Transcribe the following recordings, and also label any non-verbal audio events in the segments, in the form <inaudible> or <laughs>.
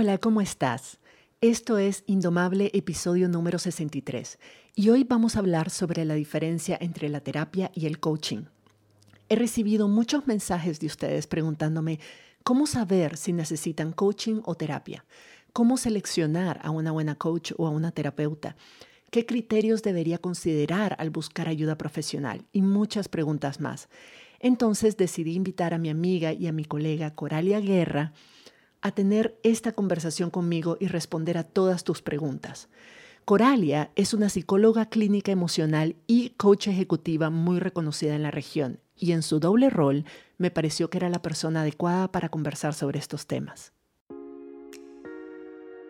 Hola, ¿cómo estás? Esto es Indomable, episodio número 63, y hoy vamos a hablar sobre la diferencia entre la terapia y el coaching. He recibido muchos mensajes de ustedes preguntándome cómo saber si necesitan coaching o terapia, cómo seleccionar a una buena coach o a una terapeuta, qué criterios debería considerar al buscar ayuda profesional y muchas preguntas más. Entonces decidí invitar a mi amiga y a mi colega Coralia Guerra a tener esta conversación conmigo y responder a todas tus preguntas. Coralia es una psicóloga clínica emocional y coach ejecutiva muy reconocida en la región y en su doble rol me pareció que era la persona adecuada para conversar sobre estos temas.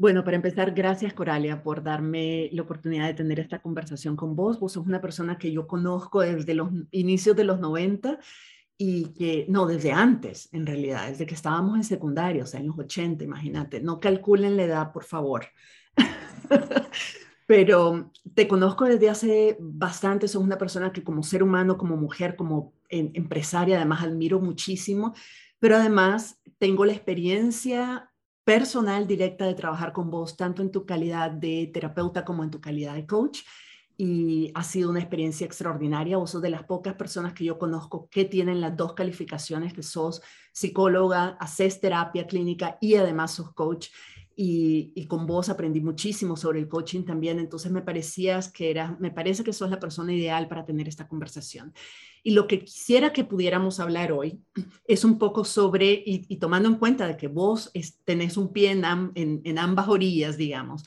Bueno, para empezar, gracias Coralia por darme la oportunidad de tener esta conversación con vos. Vos sos una persona que yo conozco desde los inicios de los 90 y que, no, desde antes, en realidad, desde que estábamos en secundaria, o sea, en los 80, imagínate. No calculen la edad, por favor. <laughs> Pero te conozco desde hace bastante, sos una persona que como ser humano, como mujer, como empresaria, además admiro muchísimo, pero además tengo la experiencia personal directa de trabajar con vos, tanto en tu calidad de terapeuta como en tu calidad de coach. Y ha sido una experiencia extraordinaria. Vos sos de las pocas personas que yo conozco que tienen las dos calificaciones, que sos psicóloga, haces terapia clínica y además sos coach y, con vos aprendí muchísimo sobre el coaching también, entonces me parecías que era, me parece que sos la persona ideal para tener esta conversación. Y lo que quisiera que pudiéramos hablar hoy <clears throat> es un poco sobre, y, tomando en cuenta de que vos tenés un pie en, en, en ambas orillas, digamos,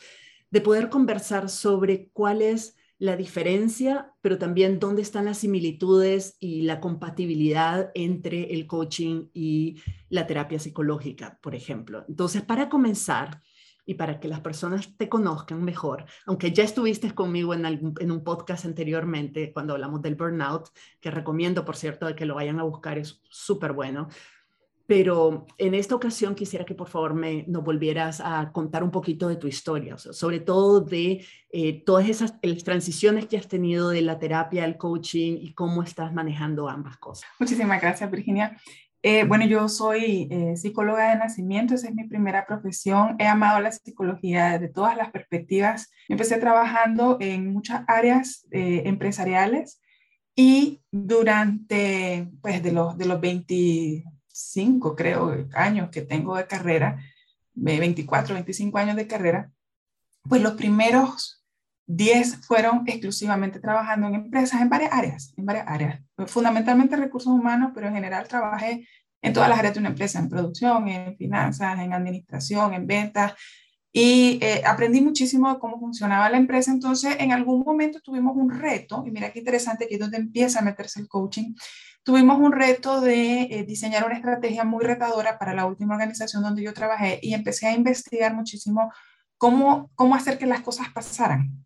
de poder conversar sobre cuál es la diferencia, pero también dónde están las similitudes y la compatibilidad entre el coaching y la terapia psicológica, por ejemplo. Entonces, para comenzar y para que las personas te conozcan mejor, aunque ya estuviste conmigo en, un podcast anteriormente cuando hablamos del burnout, que recomiendo, por cierto, que lo vayan a buscar, es súper bueno pero en esta ocasión quisiera que por favor me, nos volvieras a contar un poquito de tu historia, sobre todo de eh, todas esas transiciones que has tenido de la terapia al coaching y cómo estás manejando ambas cosas. Muchísimas gracias, Virginia. Eh, bueno, yo soy eh, psicóloga de nacimiento, esa es mi primera profesión. He amado la psicología desde todas las perspectivas. Empecé trabajando en muchas áreas empresariales y durante, pues, de los, de los 20 25, creo, años que tengo de carrera, 24, 25 años de carrera, pues los primeros 10 fueron exclusivamente trabajando en empresas en varias áreas, en varias áreas, fundamentalmente recursos humanos, pero en general trabajé en todas las áreas de una empresa, en producción, en finanzas, en administración, en ventas, y eh, aprendí muchísimo de cómo funcionaba la empresa. Entonces, en algún momento tuvimos un reto, y mira qué interesante, que es donde empieza a meterse el coaching, tuvimos un reto de eh, diseñar una estrategia muy retadora para la última organización donde yo trabajé y empecé a investigar muchísimo cómo, cómo hacer que las cosas pasaran.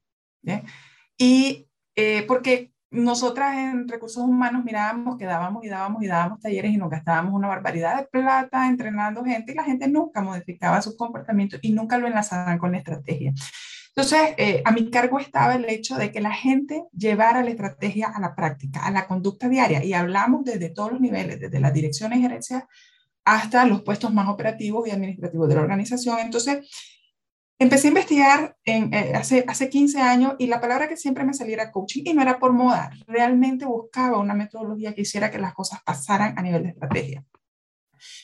Y eh, porque nosotras en recursos humanos mirábamos que dábamos y dábamos y dábamos talleres y nos gastábamos una barbaridad de plata entrenando gente y la gente nunca modificaba su comportamiento y nunca lo enlazaban con la estrategia. Entonces, eh, a mi cargo estaba el hecho de que la gente llevara la estrategia a la práctica, a la conducta diaria, y hablamos desde todos los niveles, desde las direcciones y gerencias hasta los puestos más operativos y administrativos de la organización. Entonces, empecé a investigar en, eh, hace, hace 15 años y la palabra que siempre me salía era coaching y no era por moda, realmente buscaba una metodología que hiciera que las cosas pasaran a nivel de estrategia.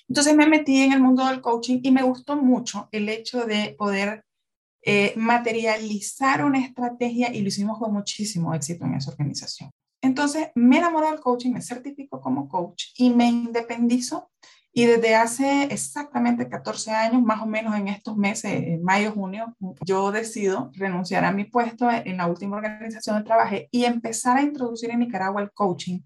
Entonces me metí en el mundo del coaching y me gustó mucho el hecho de poder eh, materializar una estrategia y lo hicimos con muchísimo éxito en esa organización. Entonces me enamoré del coaching, me certifico como coach y me independizo. Y desde hace exactamente 14 años, más o menos en estos meses, en mayo, junio, yo decido renunciar a mi puesto en la última organización donde trabajé y empezar a introducir en Nicaragua el coaching,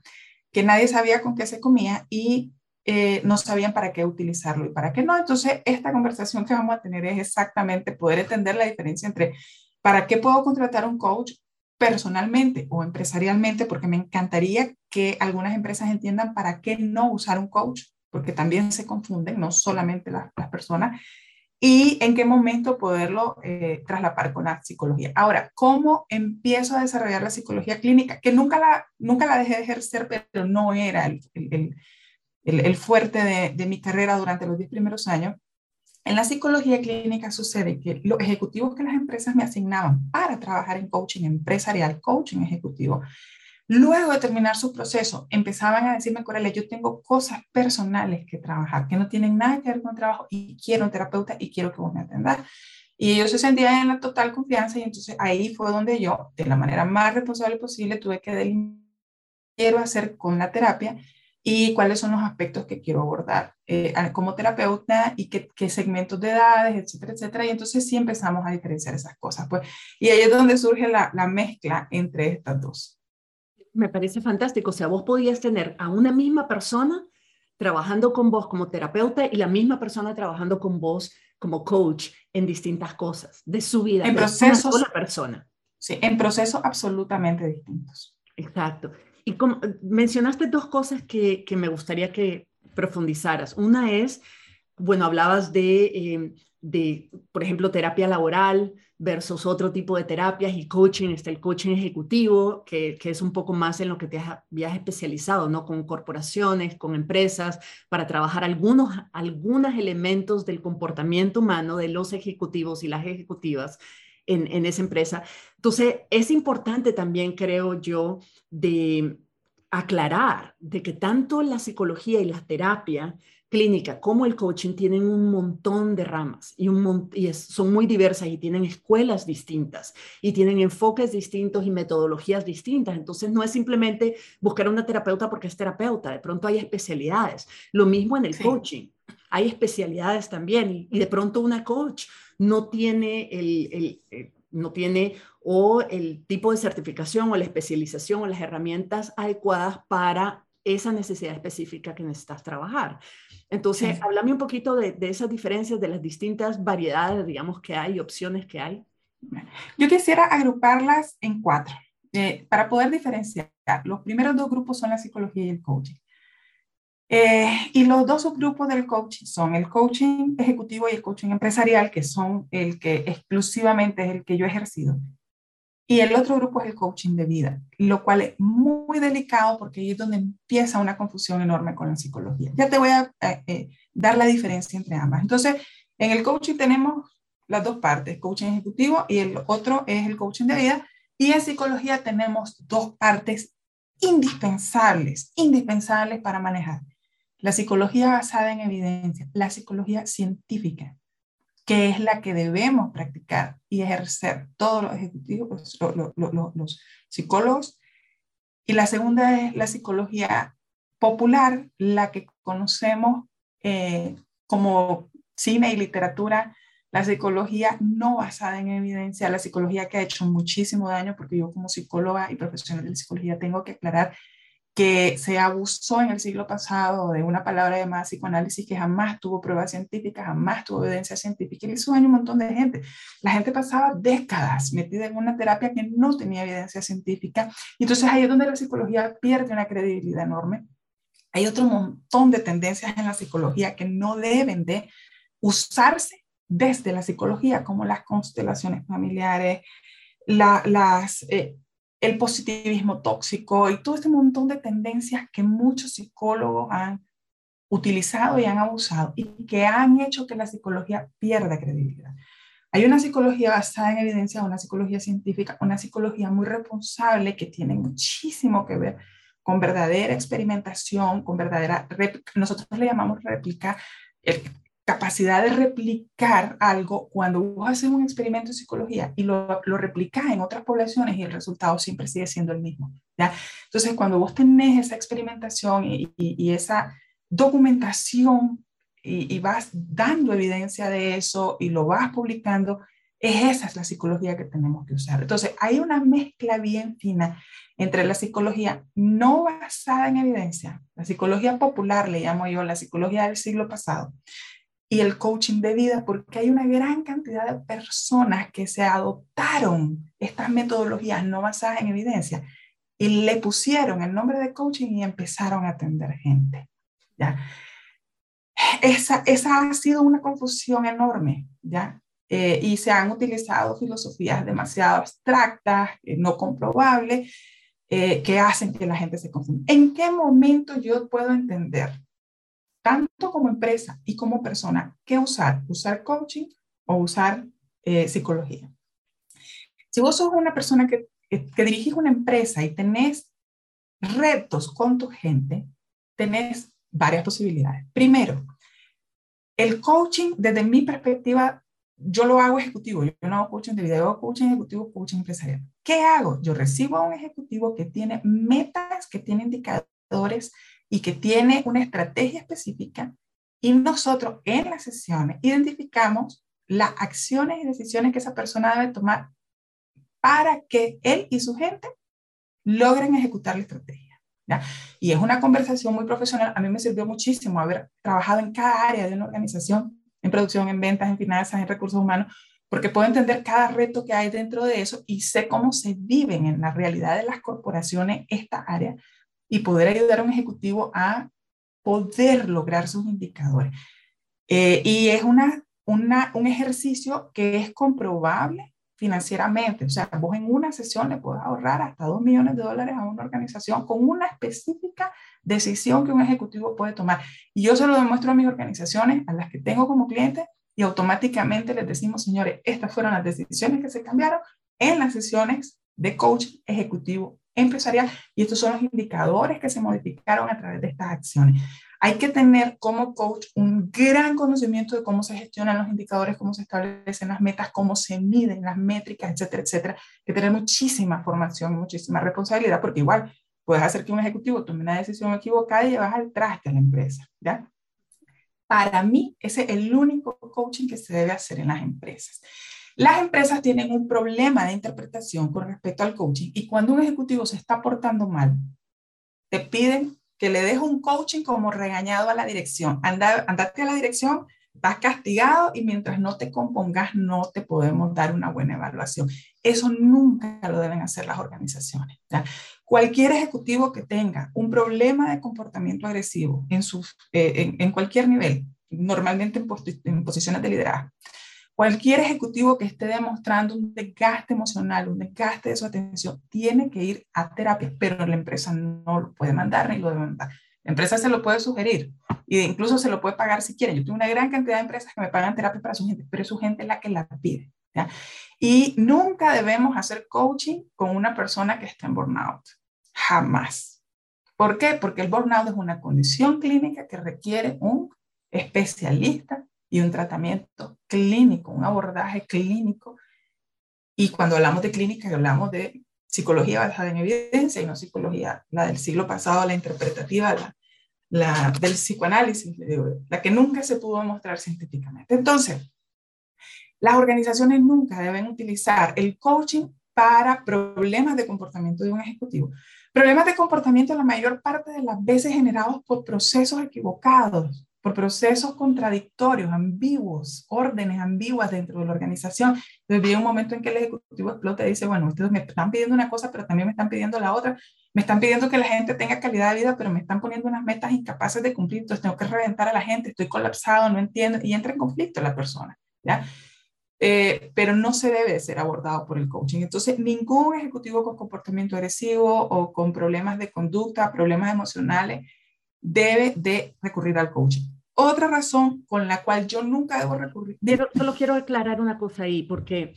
que nadie sabía con qué se comía y eh, no sabían para qué utilizarlo y para qué no. Entonces, esta conversación que vamos a tener es exactamente poder entender la diferencia entre para qué puedo contratar un coach personalmente o empresarialmente, porque me encantaría que algunas empresas entiendan para qué no usar un coach, porque también se confunden, no solamente las, personas, y en qué momento poderlo eh, traslapar con la psicología. Ahora, ¿cómo empiezo a desarrollar la psicología clínica? Que nunca la, nunca la dejé de ejercer, pero no era el, el, el, fuerte de, de, mi carrera durante los 10 primeros años. En la psicología clínica sucede que los ejecutivos que las empresas me asignaban para trabajar en coaching empresarial, coaching ejecutivo, luego de terminar su proceso, empezaban a decirme, Corelia, yo tengo cosas personales que trabajar, que no tienen nada que ver con el trabajo y quiero un terapeuta y quiero que vos me atendas. Y ellos se sentían en la total confianza y entonces ahí fue donde yo, de la manera más responsable posible, tuve que delimitar quiero hacer con la terapia y cuáles son los aspectos que quiero abordar eh, como terapeuta y qué, qué, segmentos de edades, etcétera, etcétera. Y entonces sí empezamos a diferenciar esas cosas. Pues, y ahí es donde surge la, la mezcla entre estas dos. Me parece fantástico. O sea, vos podías tener a una misma persona trabajando con vos como terapeuta y la misma persona trabajando con vos como coach en distintas cosas de su vida. En procesos. Una persona. Sí, en procesos absolutamente distintos. Exacto. Y como, mencionaste dos cosas que, que, me gustaría que profundizaras. Una es, bueno, hablabas de, em, de, por ejemplo, terapia laboral versus otro tipo de terapias y coaching. Está el coaching ejecutivo, que, que es un poco más en lo que te habías especializado, ¿no? Con corporaciones, con empresas, para trabajar algunos, algunos elementos del comportamiento humano de los ejecutivos y las ejecutivas en, esa empresa. Entonces, es importante también, creo yo, de aclarar de que tanto la psicología y la terapia clínica como el coaching tienen un montón de ramas y, un y son muy diversas y tienen escuelas distintas y tienen enfoques distintos y metodologías distintas. Entonces no es simplemente buscar una terapeuta porque es terapeuta, de pronto hay especialidades. Lo mismo en el coaching, hay especialidades también y de pronto una coach no tiene el, eh, no tiene o el tipo de certificación o la especialización o las herramientas adecuadas para esa necesidad específica que necesitas trabajar. Entonces, háblame un poquito de, esas diferencias, de las distintas variedades, digamos, que hay, opciones que hay. Yo quisiera agruparlas en cuatro eh, para poder diferenciar. Los primeros dos grupos son la psicología y el coaching. Eh, y los dos subgrupos del coaching son el coaching ejecutivo y el coaching empresarial, que son el que exclusivamente es el que yo he ejercido. Y el otro grupo es el coaching de vida, lo cual es muy delicado porque ahí es donde empieza una confusión enorme con la psicología. Ya te voy a eh, eh, dar la diferencia entre ambas. Entonces, en el coaching tenemos las dos partes, coaching ejecutivo y el otro es el coaching de vida. Y en psicología tenemos dos partes indispensables, indispensables para manejar la psicología basada en evidencia, la psicología científica, que es la que debemos practicar y ejercer todos los ejecutivos, los, psicólogos. Y la segunda es la psicología popular, la que conocemos eh, como cine y literatura, la psicología no basada en evidencia, la psicología que ha hecho muchísimo daño, porque yo como psicóloga y profesional de psicología tengo que aclarar que se abusó en el siglo pasado de una palabra llamada psicoanálisis que jamás tuvo pruebas científicas, jamás tuvo evidencia científica y le hizo daño a un montón de gente. La gente pasaba décadas metida en una terapia que no tenía evidencia científica y entonces ahí es donde la psicología pierde una credibilidad enorme. Hay otro montón de tendencias en la psicología que no deben de usarse desde la psicología, como las constelaciones familiares, las... Eh, el positivismo tóxico y todo este montón de tendencias que muchos psicólogos han utilizado y han abusado y que han hecho que la psicología pierda credibilidad. Hay una psicología basada en evidencia, una psicología científica, una psicología muy responsable que tiene muchísimo que ver con verdadera experimentación, con verdadera, nosotros le llamamos réplica, capacidad de replicar algo cuando vos haces un experimento de psicología y lo, lo replicas en otras poblaciones y el resultado siempre sigue siendo el mismo. ¿ya? Entonces, cuando vos tenés esa experimentación y, y, esa documentación y, y, vas dando evidencia de eso y lo vas publicando, es esa es la psicología que tenemos que usar. Entonces, hay una mezcla bien fina entre la psicología no basada en evidencia, la psicología popular, le llamo yo, la psicología del siglo pasado, y el coaching de vida, porque hay una gran cantidad de personas que se adoptaron estas metodologías no basadas en evidencia y le pusieron el nombre de coaching y empezaron a atender gente. ¿ya? Esa, esa ha sido una confusión enorme, ¿ya? Eh, y se han utilizado filosofías demasiado abstractas, eh, no comprobables, eh, que hacen que la gente se confunda. ¿En qué momento yo puedo entender, tanto como empresa y como persona, qué usar? ¿Usar coaching o usar psicología? Si vos sos una persona que, que dirigís una empresa y tenés retos con tu gente, tenés varias posibilidades. Primero, el coaching, desde mi perspectiva, yo lo hago ejecutivo, yo no hago coaching de video, hago coaching ejecutivo, coaching empresarial. ¿Qué hago? Yo recibo a un ejecutivo que tiene metas, que tiene indicadores y que tiene una estrategia específica y nosotros en las sesiones identificamos las acciones y decisiones que esa persona debe tomar para que él y su gente logren ejecutar la estrategia. Y es una conversación muy profesional. A mí me sirvió muchísimo haber trabajado en cada área de una organización en producción, en ventas, en finanzas, en recursos humanos, porque puedo entender cada reto que hay dentro de eso y sé cómo se viven en la realidad de las corporaciones esta área y poder ayudar a un ejecutivo a poder lograr sus indicadores. Eh, y es una, un ejercicio que es comprobable financieramente. O sea, vos en una sesión le puedes ahorrar hasta 2 millones de dólares a una organización con una específica decisión que un ejecutivo puede tomar. Y yo se lo demuestro a mis organizaciones, a las que tengo como clientes, y automáticamente les decimos, señores, estas fueron las decisiones que se cambiaron en las sesiones de coach ejecutivo empresarial y estos son los indicadores que se modificaron a través de estas acciones. Hay que tener como coach un gran conocimiento de cómo se gestionan los indicadores, cómo se establecen las metas, cómo se miden las métricas, etcétera, etcétera. Hay que tener muchísima formación, muchísima responsabilidad, porque igual puedes hacer que un ejecutivo tome una decisión equivocada y llevas al traste a la empresa, ¿ya? Para mí, ese es el único coaching que se debe hacer en las empresas. Las empresas tienen un problema de interpretación con respecto al coaching y cuando un ejecutivo se está portando mal, te piden que le deje un coaching como regañado a la dirección. Anda, andate a la dirección, vas castigado y mientras no te compongas no te podemos dar una buena evaluación. Eso nunca lo deben hacer las organizaciones. Cualquier ejecutivo que tenga un problema de comportamiento agresivo en, eh, en, cualquier nivel, normalmente en, en posiciones de liderazgo, Cualquier ejecutivo que esté demostrando un desgaste emocional, un desgaste de su atención, tiene que ir a terapia, pero la empresa no lo puede mandar ni lo debe mandar. La empresa se lo puede sugerir e incluso se lo puede pagar si quiere. Yo tengo una gran cantidad de empresas que me pagan terapia para su gente, pero es su gente la que la pide. ¿ya? Y nunca debemos hacer coaching con una persona que está en burnout. Jamás. ¿Por qué? Porque el burnout es una condición clínica que requiere un especialista y un tratamiento clínico, un abordaje clínico. Y cuando hablamos de clínica, hablamos de psicología basada en evidencia y no psicología, la del siglo pasado, la interpretativa, la, del psicoanálisis, la que nunca se pudo demostrar científicamente. Entonces, las organizaciones nunca deben utilizar el coaching para problemas de comportamiento de un ejecutivo. Problemas de comportamiento la mayor parte de las veces generados por procesos equivocados, por procesos contradictorios, ambiguos, órdenes ambiguas dentro de la organización. Entonces viene un momento en que el ejecutivo explota y dice, bueno, ustedes me están pidiendo una cosa, pero también me están pidiendo la otra. Me están pidiendo que la gente tenga calidad de vida, pero me están poniendo unas metas incapaces de cumplir. Entonces tengo que reventar a la gente, estoy colapsado, no entiendo, y entra en conflicto la persona. ¿ya? Eh, pero no se debe ser abordado por el coaching. Entonces, ningún ejecutivo con comportamiento agresivo o con problemas de conducta, problemas emocionales, debe de recurrir al coaching. Otra razón con la cual yo nunca debo recurrir. Pero solo quiero aclarar una cosa ahí, porque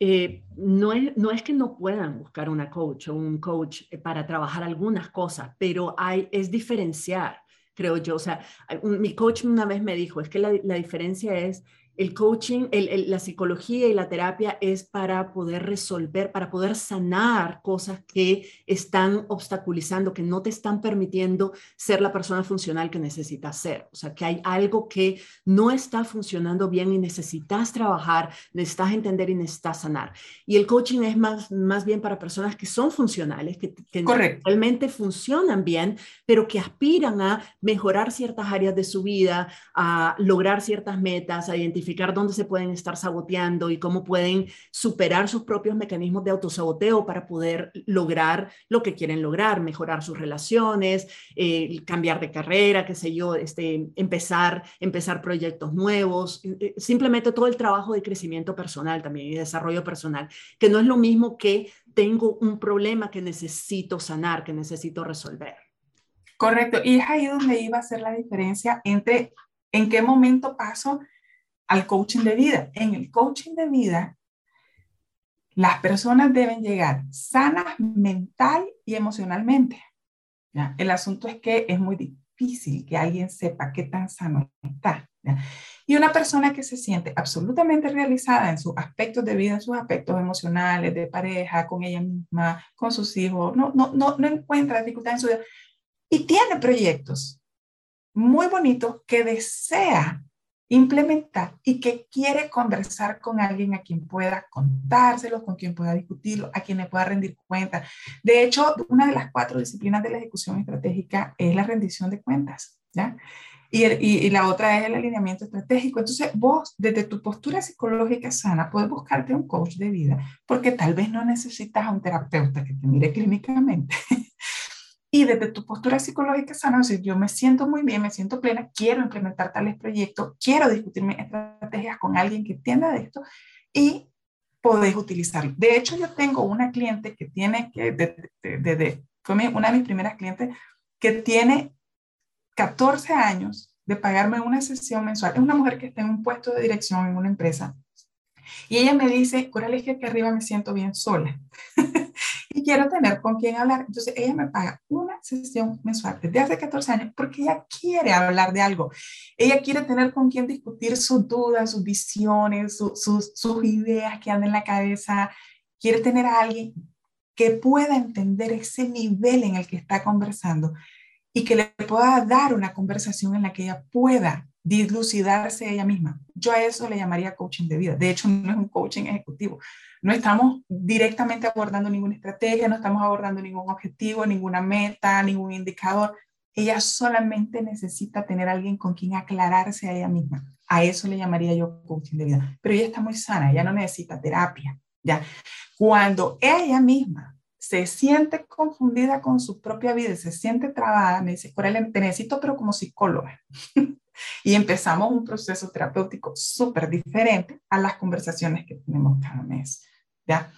eh, no, es, no es que no puedan buscar una coach o un coach eh, para trabajar algunas cosas, pero hay, es diferenciar, creo yo. O sea, mi coach una vez me dijo, es que la, la diferencia es El coaching, la psicología y la terapia es para poder resolver, para poder sanar cosas que están obstaculizando, que no te están permitiendo ser la persona funcional que necesitas ser. O sea, que hay algo que no está funcionando bien y necesitas trabajar, necesitas entender y necesitas sanar. Y el coaching es más, más bien para personas que son funcionales, que, que realmente funcionan bien, pero que aspiran a mejorar ciertas áreas de su vida, a lograr ciertas metas, a identificar dónde se pueden estar saboteando y cómo pueden superar sus propios mecanismos de autosaboteo para poder lograr lo que quieren lograr, mejorar sus relaciones, eh, cambiar de carrera, qué sé yo, este, empezar, empezar proyectos nuevos, eh, eh, simplemente todo el trabajo de crecimiento personal también y desarrollo personal, que no es lo mismo que tengo un problema que necesito sanar, que necesito resolver. Correcto, y es ahí donde iba a ser la diferencia entre en qué momento paso al coaching de vida. En el coaching de vida, las personas deben llegar sanas mental y emocionalmente. El asunto es que es muy difícil que alguien sepa qué tan sano está. Y una persona que se siente absolutamente realizada en sus aspectos de vida, en sus aspectos emocionales, de pareja, con ella misma, con sus hijos, no, no, no, no encuentra dificultad en su vida y tiene proyectos muy bonitos que desea implementar y que quiere conversar con alguien a quien pueda contárselo, con quien pueda discutirlo, a quien le pueda rendir cuentas. De hecho, una de las cuatro disciplinas de la ejecución estratégica es la rendición de cuentas, ¿ya? Y, y, la otra es el alineamiento estratégico. Entonces, vos, desde tu postura psicológica sana, puedes buscarte un coach de vida, porque tal vez no necesitas a un terapeuta que te mire clínicamente, <laughs> y desde tu postura psicológica sana, decir, yo me siento muy bien, me siento plena, quiero implementar tales proyectos, quiero discutir mis estrategias con alguien que entienda de esto y podéis utilizarlo. De hecho, yo tengo una cliente que tiene, que de, fue una de mis primeras clientes, que tiene 14 años de pagarme una sesión mensual. Es una mujer que está en un puesto de dirección en una empresa. Y ella me dice, Coral, es que aquí arriba me siento bien sola. <laughs> y quiero tener con quién hablar. Entonces ella me paga una sesión mensual desde hace 14 años porque ella quiere hablar de algo. Ella quiere tener con quién discutir sus dudas, sus visiones, sus, sus ideas que andan en la cabeza. Quiere tener a alguien que pueda entender ese nivel en el que está conversando y que le pueda dar una conversación en la que ella pueda dilucidarse ella misma. Yo a eso le llamaría coaching de vida. De hecho, no es un coaching ejecutivo. No estamos directamente abordando ninguna estrategia, no estamos abordando ningún objetivo, ninguna meta, ningún indicador. Ella solamente necesita tener alguien con quien aclararse a ella misma. A eso le llamaría yo coaching de vida. Pero ella está muy sana, ella no necesita terapia. ¿ya? Cuando ella misma se siente confundida con su propia vida, se siente trabada, me dice, Corel, te necesito, pero como psicóloga. <laughs> y empezamos un proceso terapéutico súper diferente a las conversaciones que tenemos cada mes. ¿ya?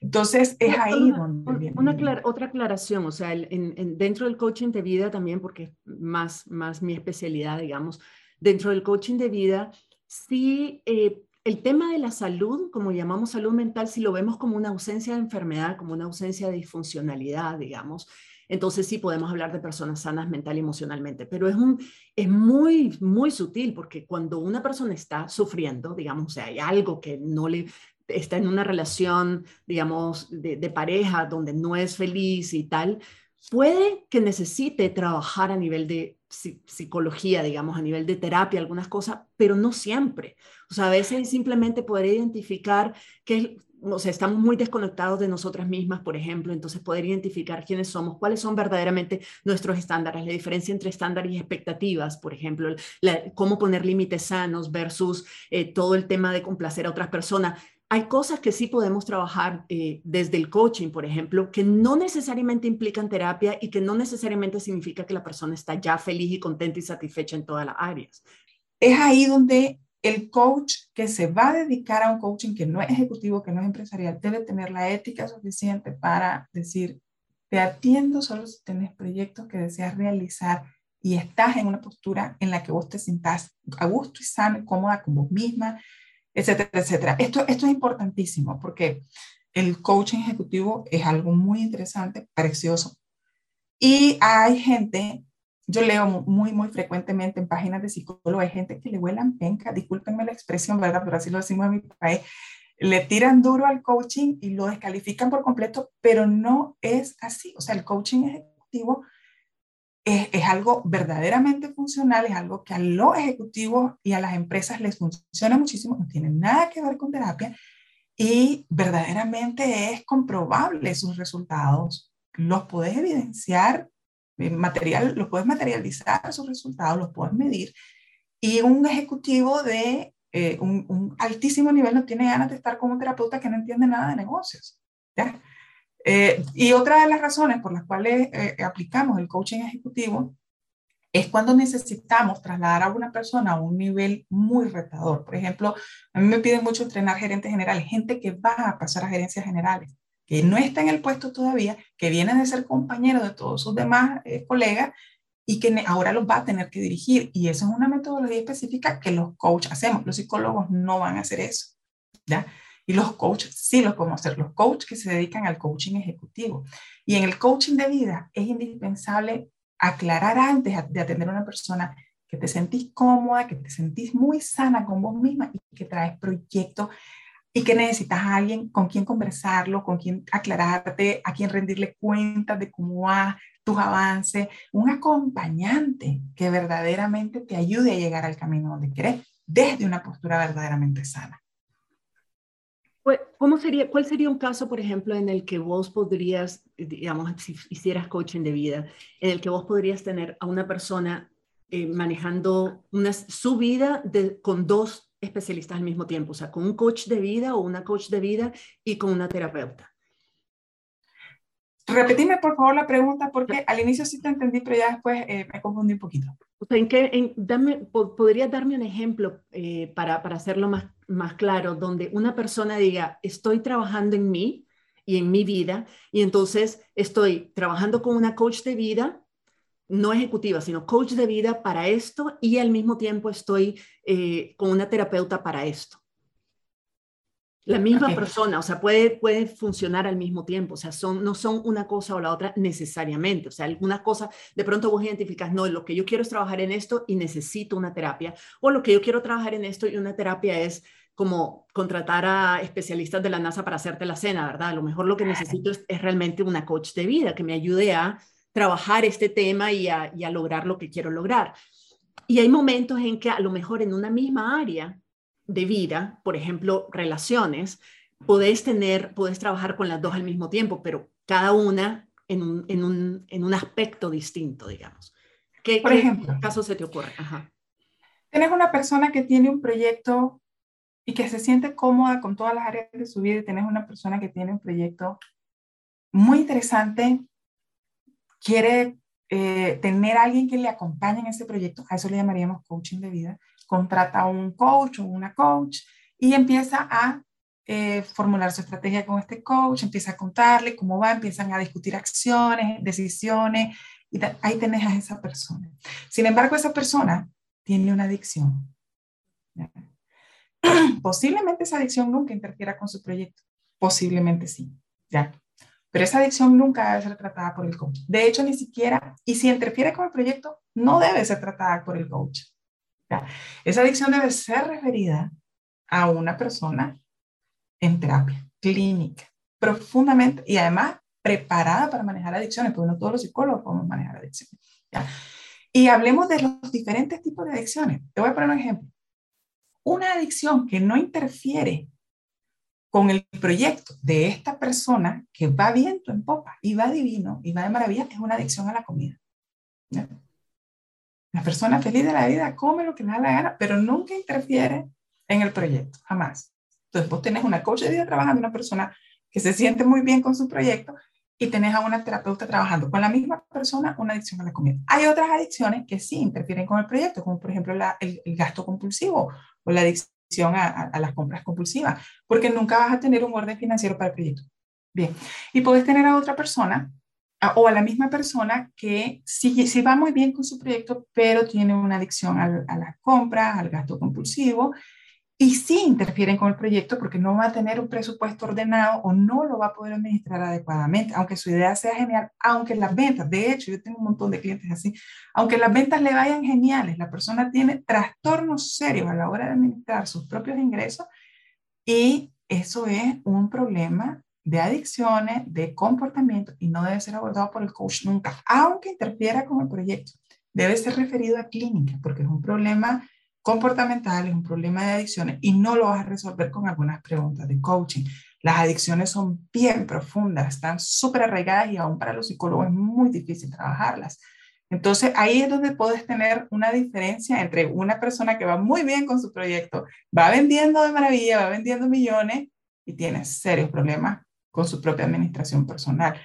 Entonces, es ahí donde Una otra aclaración, o sea, en, dentro del coaching de vida también, porque es más, más mi especialidad, digamos, dentro del coaching de vida, sí, eh, el tema de la salud, como llamamos salud mental, si lo vemos como una ausencia de enfermedad, como una ausencia de disfuncionalidad, digamos, entonces sí podemos hablar de personas sanas mental y emocionalmente, pero es, un, es muy, muy sutil porque cuando una persona está sufriendo, digamos, o sea, hay algo que no le está en una relación, digamos, de, pareja donde no es feliz y tal, puede que necesite trabajar a nivel de psicología, digamos, a nivel de terapia, algunas cosas, pero no siempre. O sea, a veces simplemente poder identificar que o sea, estamos muy desconectados de nosotras mismas, por ejemplo, entonces poder identificar quiénes somos, cuáles son verdaderamente nuestros estándares, la diferencia entre estándares y expectativas, por ejemplo, cómo poner límites sanos versus eh, todo el tema de complacer a otras personas. Hay cosas que sí podemos trabajar eh, desde el coaching, por ejemplo, que no necesariamente implican terapia y que no necesariamente significa que la persona está ya feliz y contenta y satisfecha en todas las áreas. Es ahí donde el coach que se va a dedicar a un coaching que no es ejecutivo, que no es empresarial, debe tener la ética suficiente para decir, te atiendo solo si tienes proyectos que deseas realizar y estás en una postura en la que vos te sientas a gusto y sano, cómoda con vos misma, etcétera, etcétera. Esto, esto es importantísimo porque el coaching ejecutivo es algo muy interesante, precioso. Y hay gente yo leo muy, muy frecuentemente en páginas de psicólogos, hay gente que le vuelan penca, discúlpenme la expresión, ¿verdad? Pero así lo decimos en mi país, le tiran duro al coaching y lo descalifican por completo, pero no es así. O sea, el coaching ejecutivo es, es, algo verdaderamente funcional, es algo que a los ejecutivos y a las empresas les funciona muchísimo, no tiene nada que ver con terapia y verdaderamente es comprobable sus resultados. Los puedes evidenciar, material, los puedes materializar sus resultados, los puedes medir. Y un ejecutivo de eh, un, altísimo nivel no tiene ganas de estar con un terapeuta que no entiende nada de negocios. Eh, y otra de las razones por las cuales aplicamos el coaching ejecutivo es cuando necesitamos trasladar a una persona a un nivel muy retador. Por ejemplo, a mí me piden mucho entrenar gerentes generales, gente que va a pasar a gerencias generales, que no está en el puesto todavía, que viene de ser compañero de todos sus demás eh, colegas y que ahora los va a tener que dirigir. Y eso es una metodología específica que los coaches hacemos. Los psicólogos no van a hacer eso. ¿ya? Y los coaches sí lo podemos hacer, los coaches que se dedican al coaching ejecutivo. Y en el coaching de vida es indispensable aclarar antes de atender a una persona que te sentís cómoda, que te sentís muy sana con vos misma y que traes proyectos y que necesitas a alguien con quien conversarlo, con quien aclararte, a quien rendirle cuentas de cómo va tus avances, un acompañante que verdaderamente te ayude a llegar al camino donde querés desde una postura verdaderamente sana. ¿Cómo sería, ¿Cuál sería un caso, por ejemplo, en el que vos podrías, digamos, si hicieras coaching de vida, en el que vos podrías tener a una persona eh, manejando una, su vida de, con dos especialistas al mismo tiempo, o sea, con un coach de vida o una coach de vida y con una terapeuta? Repetime, por favor, la pregunta, porque al inicio sí te entendí, pero ya después eh, me confundí un poquito. ¿en qué, en, dame, ¿Podrías darme un ejemplo eh, para, para, hacerlo más, más claro, donde una persona diga, estoy trabajando en mí y en mi vida, y entonces estoy trabajando con una coach de vida, no ejecutiva, sino coach de vida para esto, y al mismo tiempo estoy eh, con una terapeuta para esto? La misma persona, o sea, puede, puede funcionar al mismo tiempo, o sea, son, no son una cosa o la otra necesariamente, o sea, alguna cosa, de pronto vos identificas, no, lo que yo quiero es trabajar en esto y necesito una terapia, o lo que yo quiero trabajar en esto y una terapia es como contratar a especialistas de la NASA para hacerte la cena, ¿verdad? A lo mejor lo que necesito es, realmente una coach de vida que me ayude a trabajar este tema y a, y a lograr lo que quiero lograr. Y hay momentos en que a lo mejor en una misma área de vida, por ejemplo, relaciones, podés tener, podés trabajar con las dos al mismo tiempo, pero cada una en un, en un, en un aspecto distinto, digamos. ¿Qué, por ejemplo, ¿qué caso se te ocurre? Ajá. Tienes una persona que tiene un proyecto y que se siente cómoda con todas las áreas de su vida y tienes una persona que tiene un proyecto muy interesante, quiere eh, tener a alguien que le acompañe en ese proyecto, a eso le llamaríamos coaching de vida, contrata a un coach o una coach y empieza a eh, formular su estrategia con este coach, empieza a contarle cómo va, empiezan a discutir acciones, decisiones, y ahí tenés a esa persona. Sin embargo, esa persona tiene una adicción. <clears throat> Posiblemente esa adicción nunca interfiera con su proyecto, posiblemente sí, ¿ya? Pero esa adicción nunca debe ser tratada por el coach. De hecho, ni siquiera, y si interfiere con el proyecto, no debe ser tratada por el coach. Esa adicción debe ser referida a una persona en terapia clínica, profundamente y además preparada para manejar adicciones, porque no todos los psicólogos podemos manejar adicciones. Y hablemos de los diferentes tipos de adicciones. Te voy a poner un ejemplo. Una adicción que no interfiere con el proyecto de esta persona que va viento en popa y va divino y va de maravilla es una adicción a la comida. La persona feliz de la vida come lo que le da la gana, pero nunca interfiere en el proyecto, jamás. Entonces vos tenés una coach de vida trabajando, una persona que se siente muy bien con su proyecto y tenés a una terapeuta trabajando con la misma persona una adicción a la comida. Hay otras adicciones que sí interfieren con el proyecto, como por ejemplo el, gasto compulsivo o la adicción a, a, las compras compulsivas, porque nunca vas a tener un orden financiero para el proyecto. Bien, y puedes tener a otra persona o a la misma persona que sí, va muy bien con su proyecto, pero tiene una adicción a las compras, al gasto compulsivo, y sí interfieren con el proyecto porque no va a tener un presupuesto ordenado o no lo va a poder administrar adecuadamente, aunque su idea sea genial, aunque las ventas, de hecho, yo tengo un montón de clientes así, aunque las ventas le vayan geniales, la persona tiene trastornos serios a la hora de administrar sus propios ingresos y eso es un problema de adicciones, de comportamiento y no debe ser abordado por el coach nunca, aunque interfiera con el proyecto. Debe ser referido a clínica porque es un problema comportamental, es un problema de adicciones y no lo vas a resolver con algunas preguntas de coaching. Las adicciones son bien profundas, están súper arraigadas y aún para los psicólogos es muy difícil trabajarlas. Entonces ahí es donde puedes tener una diferencia entre una persona que va muy bien con su proyecto, va vendiendo de maravilla, va vendiendo millones y tiene serios problemas con su propia administración personal.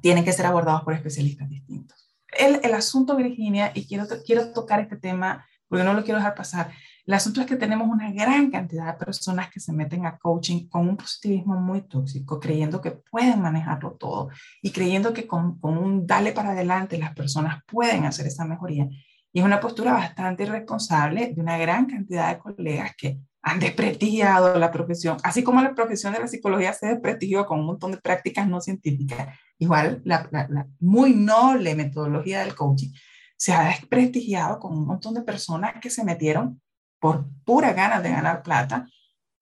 Tienen que ser abordados por especialistas distintos. El, el asunto, Virginia, y quiero, quiero tocar este tema porque no lo quiero dejar pasar. El asunto es que tenemos una gran cantidad de personas que se meten a coaching con un positivismo muy tóxico, creyendo que pueden manejarlo todo y creyendo que con, un dale para adelante las personas pueden hacer esa mejoría. Y es una postura bastante irresponsable de una gran cantidad de colegas que han desprestigiado la profesión, así como la profesión de la psicología se desprestigió con un montón de prácticas no científicas. Igual, la muy noble metodología del coaching se ha desprestigiado con un montón de personas que se metieron por pura ganas de ganar plata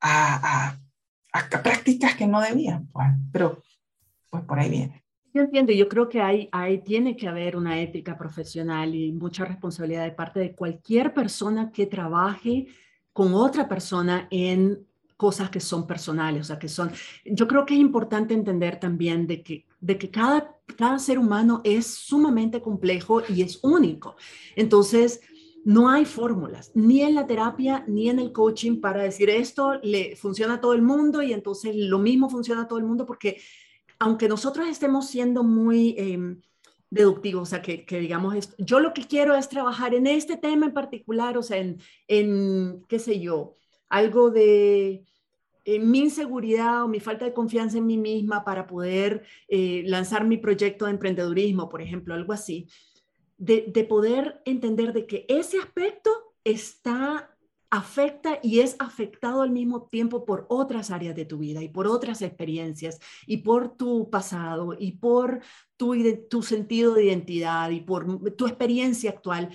a, a, prácticas que no debían, pues, pero pues por ahí viene. Yo entiendo, yo creo que hay, hay, tiene que haber una ética profesional y mucha responsabilidad de parte de cualquier persona que trabaje con otra persona en cosas que son personales, o sea, que son, yo creo que es importante entender también de que, de que cada, cada ser humano es sumamente complejo y es único. Entonces, no hay fórmulas, ni en la terapia, ni en el coaching para decir esto le funciona a todo el mundo y entonces lo mismo funciona a todo el mundo, porque aunque nosotros estemos siendo muy... Eh, deductivos, o sea, que, que, digamos, esto, yo lo que quiero es trabajar en este tema en particular, o sea, en, en qué sé yo, algo de mi inseguridad o mi falta de confianza en mí misma para poder eh, lanzar mi proyecto de emprendedurismo, por ejemplo, algo así, de, de poder entender de que ese aspecto está afecta y es afectado al mismo tiempo por otras áreas de tu vida y por otras experiencias y por tu pasado y por tu, tu sentido de identidad y por tu experiencia actual.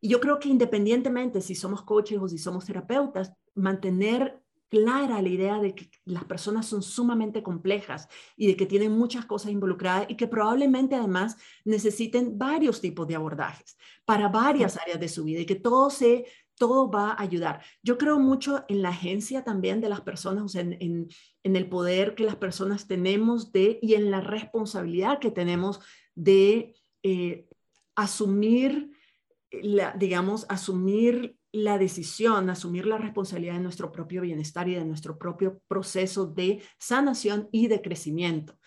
Y yo creo que independientemente si somos coaches o si somos terapeutas, mantener clara la idea de que las personas son sumamente complejas y de que tienen muchas cosas involucradas y que probablemente además necesiten varios tipos de abordajes para varias áreas de su vida y que todo se todo va a ayudar. Yo creo mucho en la agencia también de las personas, en, en, el poder que las personas tenemos de y en la responsabilidad que tenemos de eh, asumir, la, digamos, asumir la decisión, asumir la responsabilidad de nuestro propio bienestar y de nuestro propio proceso de sanación y de crecimiento.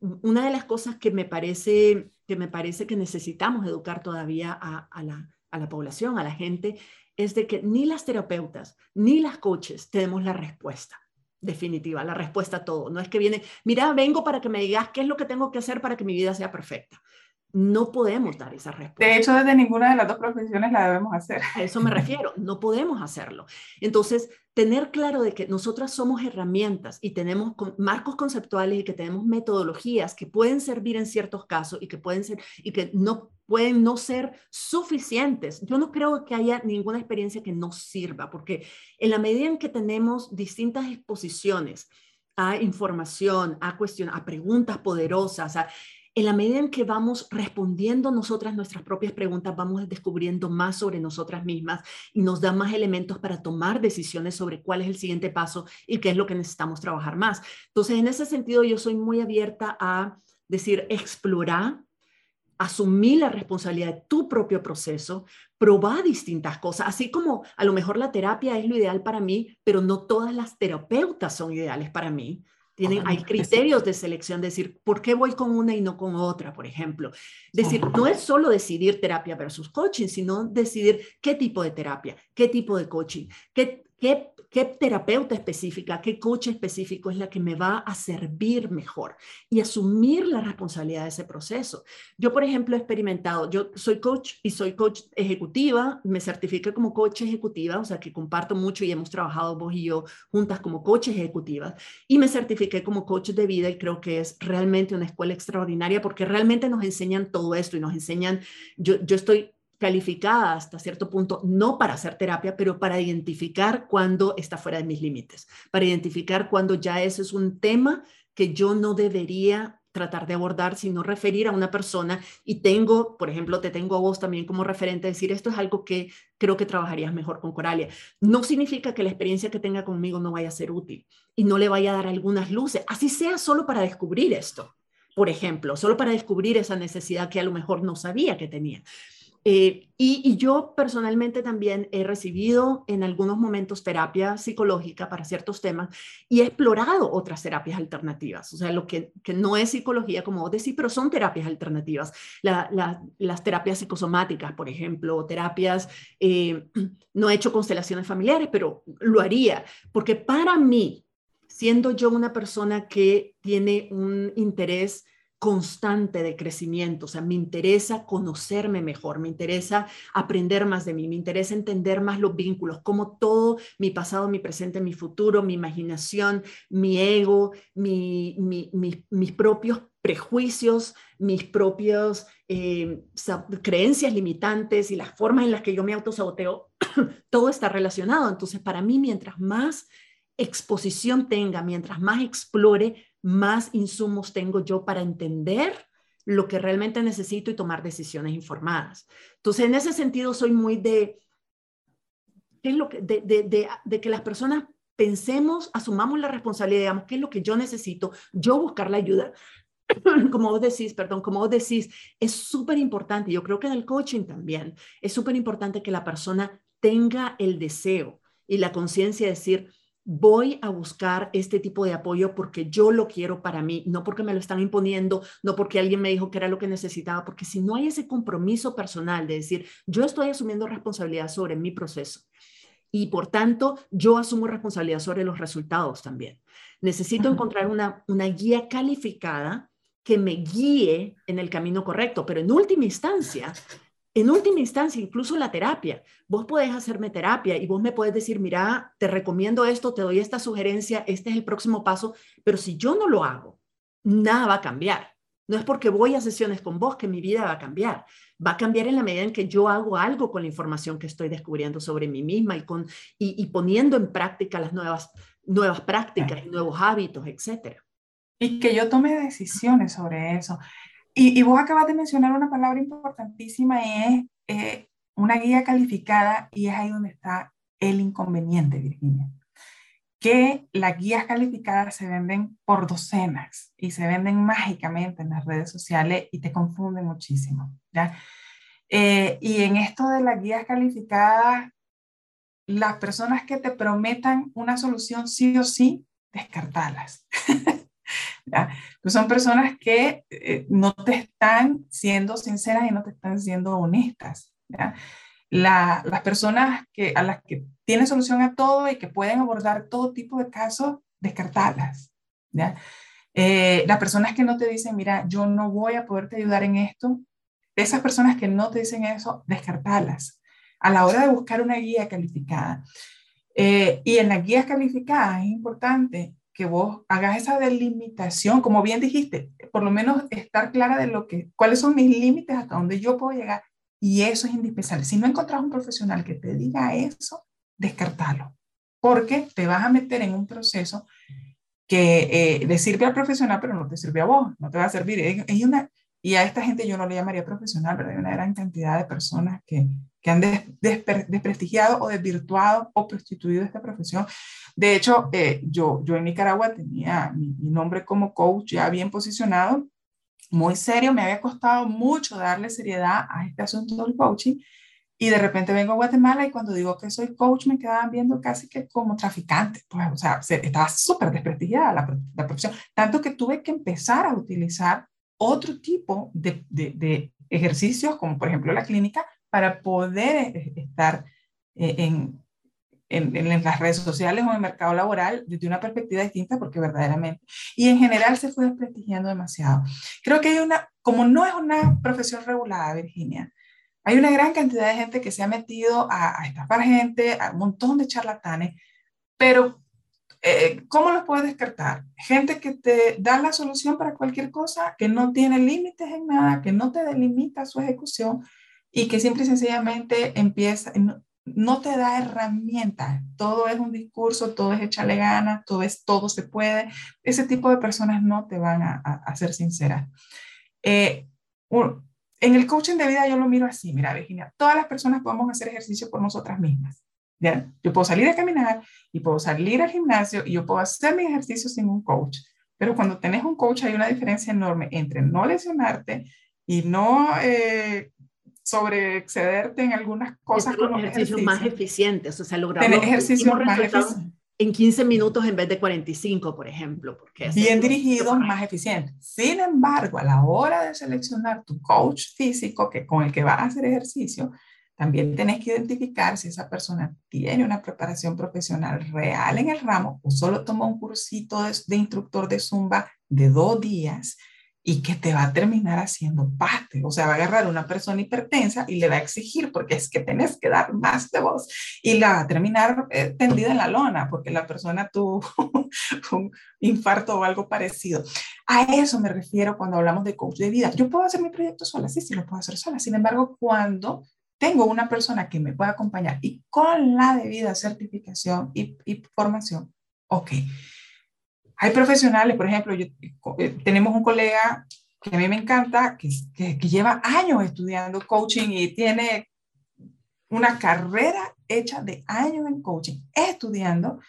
Una de las cosas que me parece que, me parece que necesitamos educar todavía a, la, la población, a la gente, es de que ni las terapeutas ni las coaches tenemos la respuesta definitiva, la respuesta a todo. No es que viene, mira, vengo para que me digas qué es lo que tengo que hacer para que mi vida sea perfecta no podemos dar esa respuesta. De hecho, desde ninguna de las dos profesiones la debemos hacer. A eso me refiero, no podemos hacerlo. Entonces, tener claro de que nosotras somos herramientas y tenemos marcos conceptuales y que tenemos metodologías que pueden servir en ciertos casos y que pueden ser y que no pueden no ser suficientes. Yo no creo que haya ninguna experiencia que no sirva, porque en la medida en que tenemos distintas exposiciones a información, a cuestiones, a preguntas poderosas, a en la medida en que vamos respondiendo nosotras nuestras propias preguntas, vamos descubriendo más sobre nosotras mismas y nos da más elementos para tomar decisiones sobre cuál es el siguiente paso y qué es lo que necesitamos trabajar más. Entonces, en ese sentido, yo soy muy abierta a decir, explorar, asumir la responsabilidad de tu propio proceso, probar distintas cosas, así como a lo mejor la terapia es lo ideal para mí, pero no todas las terapeutas son ideales para mí hay criterios de selección, decir, ¿por qué voy con una y no con otra, por ejemplo? Decir, no es solo decidir terapia versus coaching, sino decidir qué tipo de terapia, qué tipo de coaching, qué, qué qué terapeuta específica, qué coach específico es la que me va a servir mejor y asumir la responsabilidad de ese proceso. Yo, por ejemplo, he experimentado, yo soy coach y soy coach ejecutiva, me certifiqué como coach ejecutiva, o sea que comparto mucho y hemos trabajado vos y yo juntas como coaches ejecutivas y me certifiqué como coach de vida y creo que es realmente una escuela extraordinaria porque realmente nos enseñan todo esto y nos enseñan, yo, yo estoy calificada hasta cierto punto, no para hacer terapia, pero para identificar cuando está fuera de mis límites, para identificar cuando ya ese es un tema que yo no debería tratar de abordar, sino referir a una persona y tengo, por ejemplo, te tengo a vos también como referente, decir, esto es algo que creo que trabajarías mejor con Coralia. No significa que la experiencia que tenga conmigo no vaya a ser útil y no le vaya a dar algunas luces, así sea solo para descubrir esto, por ejemplo, solo para descubrir esa necesidad que a lo mejor no sabía que tenía. Eh, y, yo personalmente también he recibido en algunos momentos terapia psicológica para ciertos temas y he explorado otras terapias alternativas, o sea, lo que, que no es psicología, como vos decís, pero son terapias alternativas. las terapias psicosomáticas, por ejemplo, terapias, eh, <clears throat> no he hecho constelaciones familiares, pero lo haría, porque para mí, siendo yo una persona que tiene un interés constante de crecimiento, o sea, me interesa conocerme mejor, me interesa aprender más de mí, me interesa entender más los vínculos, cómo todo mi pasado, mi presente, mi futuro, mi imaginación, mi ego, mi, mis propios prejuicios, mis propias eh, creencias limitantes y las formas en las que yo me autosaboteo, <coughs> todo está relacionado. Entonces, para mí, mientras más exposición tenga, mientras más explore, más insumos tengo yo para entender lo que realmente necesito y tomar decisiones informadas. Entonces, en ese sentido, soy muy de, ¿qué es lo que, de, que las personas pensemos, asumamos la responsabilidad, digamos, qué es lo que yo necesito, yo buscar la ayuda. <clears throat> como vos decís, perdón, como vos decís, es súper importante, yo creo que en el coaching también, es súper importante que la persona tenga el deseo y la conciencia de decir, voy a buscar este tipo de apoyo porque yo lo quiero para mí, no porque me lo están imponiendo, no porque alguien me dijo que era lo que necesitaba, porque si no hay ese compromiso personal de decir, yo estoy asumiendo responsabilidad sobre mi proceso y por tanto yo asumo responsabilidad sobre los resultados también. Necesito encontrar una, una guía calificada que me guíe en el camino correcto, pero en última instancia en última instancia, incluso la terapia, vos podés hacerme terapia y vos me puedes decir, mira, te recomiendo esto, te doy esta sugerencia, este es el próximo paso, pero si yo no lo hago, nada va a cambiar. No es porque voy a sesiones con vos que mi vida va a cambiar. Va a cambiar en la medida en que yo hago algo con la información que estoy descubriendo sobre mí misma y, con, y, poniendo en práctica las nuevas, nuevas prácticas nuevos hábitos, etc. Y que yo tome decisiones sobre eso. Y, vos acabas de mencionar una palabra importantísima y es eh, una guía calificada y es ahí donde está el inconveniente, Virginia. Que las guías calificadas se venden por docenas y se venden mágicamente en las redes sociales y te confunden muchísimo. ¿ya? Eh, y en esto de las guías calificadas, las personas que te prometan una solución sí o sí, descartalas. <laughs> Pues son personas que eh, no te están siendo sinceras y no te están siendo honestas. las personas que, a las que tienen solución a todo y que pueden abordar todo tipo de casos, descartarlas. Eh, las personas que no te dicen, mira, yo no voy a poderte ayudar en esto, esas personas que no te dicen eso, descartarlas a la hora de buscar una guía calificada. Eh, y en las guías calificadas es importante que vos hagas esa delimitación, como bien dijiste, por lo menos estar clara de lo que, cuáles son mis límites, hasta dónde yo puedo llegar. Y eso es indispensable. Si no encontrás un profesional que te diga eso, descartalo, porque te vas a meter en un proceso que eh, le sirve al profesional, pero no te sirve a vos, no te va a servir. Hay una, y a esta gente yo no le llamaría profesional, pero hay una gran cantidad de personas que, que han desprestigiado o desvirtuado o prostituido esta profesión. De hecho, eh, yo, yo en Nicaragua tenía mi, nombre como coach ya bien posicionado, muy serio, me había costado mucho darle seriedad a este asunto del coaching. Y de repente vengo a Guatemala y cuando digo que soy coach me quedaban viendo casi que como traficante. Pues, o sea, estaba súper desprestigiada la, la profesión. Tanto que tuve que empezar a utilizar otro tipo de, de, ejercicios, como por ejemplo la clínica, para poder eh, estar eh, en, en, las redes sociales o en el mercado laboral desde una perspectiva distinta porque verdaderamente, y en general se fue desprestigiando demasiado. Creo que hay una, como no es una profesión regulada, Virginia, hay una gran cantidad de gente que se ha metido a, a estafar gente, a un montón de charlatanes, pero eh, ¿cómo los puedes descartar? Gente que te da la solución para cualquier cosa, que no tiene límites en nada, que no te delimita su ejecución y que simple y sencillamente empieza, no te da herramientas. Todo es un discurso, todo es echarle ganas, todo es todo se puede. Ese tipo de personas no te van a, ser sinceras. Eh, en el coaching de vida yo lo miro así, mira Virginia, todas las personas podemos hacer ejercicio por nosotras mismas. ¿ya? Yo puedo salir a caminar y puedo salir al gimnasio y yo puedo hacer mi ejercicio sin un coach. Pero cuando tenés un coach hay una diferencia enorme entre no lesionarte y no eh, sobre excederte en algunas cosas con los ejercicios más eficientes, o sea, logramos Tener ejercicios más eficientes. En 15 minutos en vez de 45, por ejemplo. Porque Bien dirigidos, más eficientes. Sin embargo, a la hora de seleccionar tu coach físico que, con el que vas a hacer ejercicio, también tenés que identificar si esa persona tiene una preparación profesional real en el ramo o solo toma un cursito de, de instructor de Zumba de dos días y que te va a terminar haciendo parte. O sea, va a agarrar una persona hipertensa y le va a exigir porque es que tenés que dar más de voz y la va a terminar eh, tendida en la lona porque la persona tuvo <laughs> un infarto o algo parecido. A eso me refiero cuando hablamos de coach de vida. Yo puedo hacer mi proyecto sola, sí, sí, lo puedo hacer sola. Sin embargo, cuando tengo una persona que me pueda acompañar y con la debida certificación y, y formación, ok hay profesionales, por ejemplo, yo, eh, tenemos un colega que a mí me encanta, que, que, lleva años estudiando coaching y tiene una carrera hecha de años en coaching, estudiando,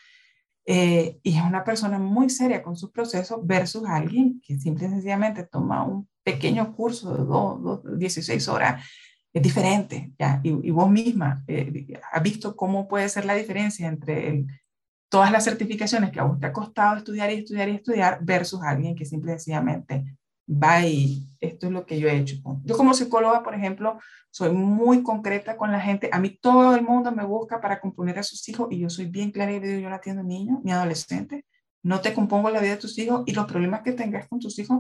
eh, y es una persona muy seria con sus procesos versus alguien que simple y sencillamente toma un pequeño curso de dos, 16 horas. Es diferente, ¿ya? Y, y vos misma eh, has visto cómo puede ser la diferencia entre el, todas las certificaciones que a vos te ha costado estudiar y estudiar y estudiar versus alguien que simple y sencillamente va y esto es lo que yo he hecho. Yo como psicóloga, por ejemplo, soy muy concreta con la gente. A mí todo el mundo me busca para componer a sus hijos y yo soy bien clara y digo, yo no atiendo niños ni adolescentes. No te compongo la vida de tus hijos y los problemas que tengas con tus hijos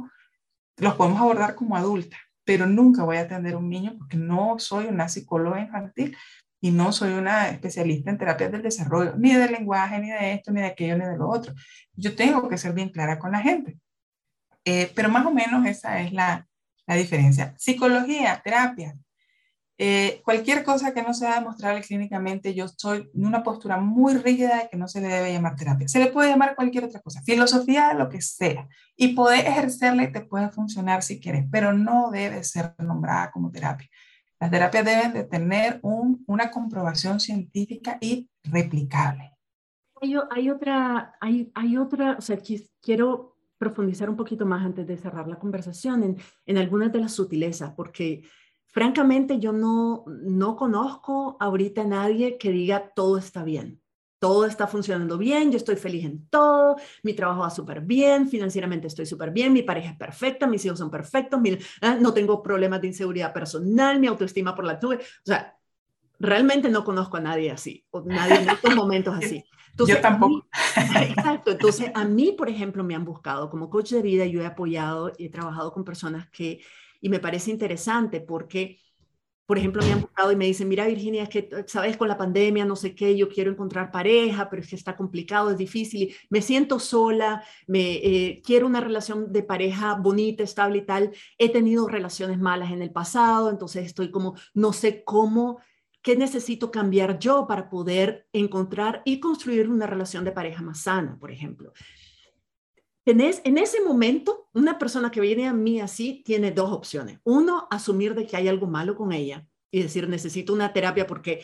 los podemos abordar como adulta, pero nunca voy a atender a un niño porque no soy una psicóloga infantil y no soy una especialista en terapias del desarrollo, ni de lenguaje, ni de esto, ni de aquello, ni de lo otro. Yo tengo que ser bien clara con la gente. Eh, pero más o menos esa es la, la diferencia. Psicología, terapia. Eh, cualquier cosa que no sea demostrable clínicamente, yo estoy en una postura muy rígida de que no se le debe llamar terapia. Se le puede llamar cualquier otra cosa, filosofía, lo que sea. Y poder ejercerla y te puede funcionar si quieres, pero no debe ser nombrada como terapia. Las terapias deben de tener una comprobación científica y replicable. Hay, otra, hay, hay otra, o sea, quiero profundizar un poquito más antes de cerrar la conversación en, en algunas de las sutilezas, porque francamente yo no, no conozco ahorita a nadie que diga todo está bien todo está funcionando bien, yo estoy feliz en todo, mi trabajo va súper bien, financieramente estoy súper bien, mi pareja es perfecta, mis hijos son perfectos, ah, no tengo problemas de inseguridad personal, mi autoestima por la nube. O sea, realmente no conozco a nadie así, o nadie en estos <laughs> momentos así. yo tampoco. <laughs> exacto. Entonces, a mí, por ejemplo, me han buscado como coach de vida, yo he apoyado y he trabajado con personas que, y me parece interesante porque por ejemplo, me han buscado y me dicen, mira Virginia, es que, sabes, con la pandemia, no sé qué, yo quiero encontrar pareja, pero es que está complicado, es difícil, me siento sola, me eh, quiero una relación de pareja bonita, estable y tal. He tenido relaciones malas en el pasado, entonces estoy como, no sé cómo, qué necesito cambiar yo para poder encontrar y construir una relación de pareja más sana, por ejemplo. En ese momento, una persona que viene a mí así tiene dos opciones. Uno, asumir de que hay algo malo con ella y decir, necesito una terapia porque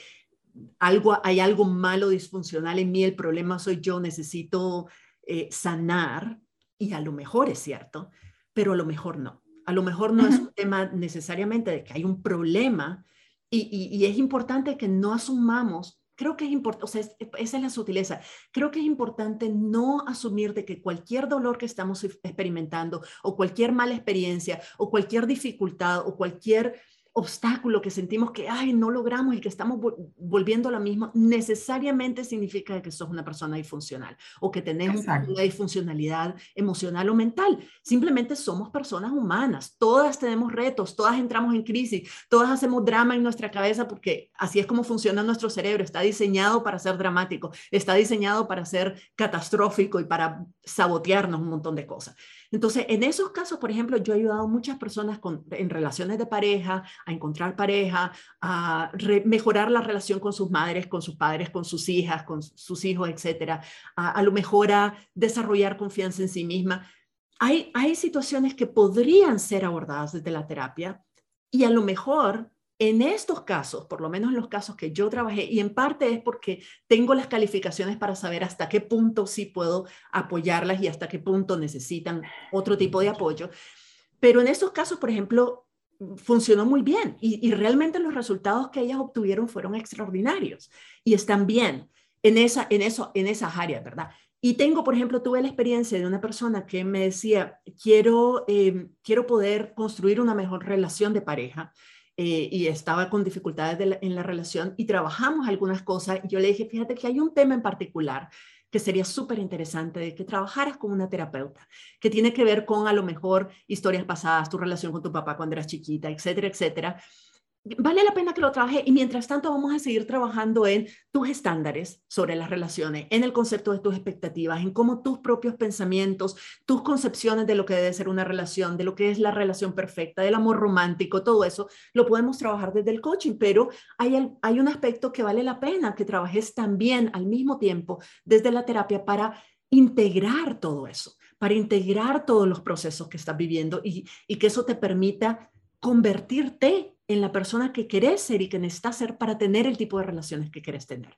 algo, hay algo malo, disfuncional en mí, el problema soy yo, necesito eh, sanar. Y a lo mejor es cierto, pero a lo mejor no. A lo mejor no es un tema necesariamente de que hay un problema y, y es importante que no asumamos creo que es importante, o sea, esa es la sutileza. Creo que es importante no asumir de que cualquier dolor que estamos experimentando o cualquier mala experiencia o cualquier dificultad o cualquier obstáculo que sentimos que, ay, no logramos y que estamos volviendo a lo mismo, necesariamente significa que sos una persona disfuncional o que tenés una disfuncionalidad emocional o mental. Simplemente somos personas humanas, todas tenemos retos, todas entramos en crisis, todas hacemos drama en nuestra cabeza porque así es como funciona nuestro cerebro, está diseñado para ser dramático, está diseñado para ser catastrófico y para sabotearnos un montón de cosas. Entonces, en esos casos, por ejemplo, yo he ayudado a muchas personas en relaciones de pareja, a encontrar pareja, a mejorar la relación con sus madres, con sus padres, con sus hijas, con sus hijos, etcétera, a, lo mejor a desarrollar confianza en sí misma. Hay situaciones que podrían ser abordadas desde la terapia y a lo mejor en estos casos, por lo menos en los casos que yo trabajé, y en parte es porque tengo las calificaciones para saber hasta qué punto sí puedo apoyarlas y hasta qué punto necesitan otro tipo de apoyo, pero en estos casos, por ejemplo, funcionó muy bien y, realmente los resultados que ellas obtuvieron fueron extraordinarios y están bien en, esa, en, eso, en esas áreas, ¿verdad? Y tengo, por ejemplo, tuve la experiencia de una persona que me decía, quiero, eh, quiero poder construir una mejor relación de pareja eh, y estaba con dificultades en la relación y trabajamos algunas cosas. Y yo le dije, fíjate que hay un tema en particular que sería súper interesante de que trabajaras con una terapeuta, que tiene que ver con a lo mejor historias pasadas, tu relación con tu papá cuando eras chiquita, etcétera, etcétera, vale la pena que lo trabaje y mientras tanto vamos a seguir trabajando en tus estándares sobre las relaciones, en el concepto de tus expectativas, en cómo tus propios pensamientos, tus concepciones de lo que debe ser una relación, de lo que es la relación perfecta, del amor romántico, todo eso, lo podemos trabajar desde el coaching, pero hay, hay un aspecto que vale la pena que trabajes también al mismo tiempo desde la terapia para integrar todo eso, para integrar todos los procesos que estás viviendo y, y que eso te permita convertirte en la persona que querés ser y que necesitas ser para tener el tipo de relaciones que querés tener.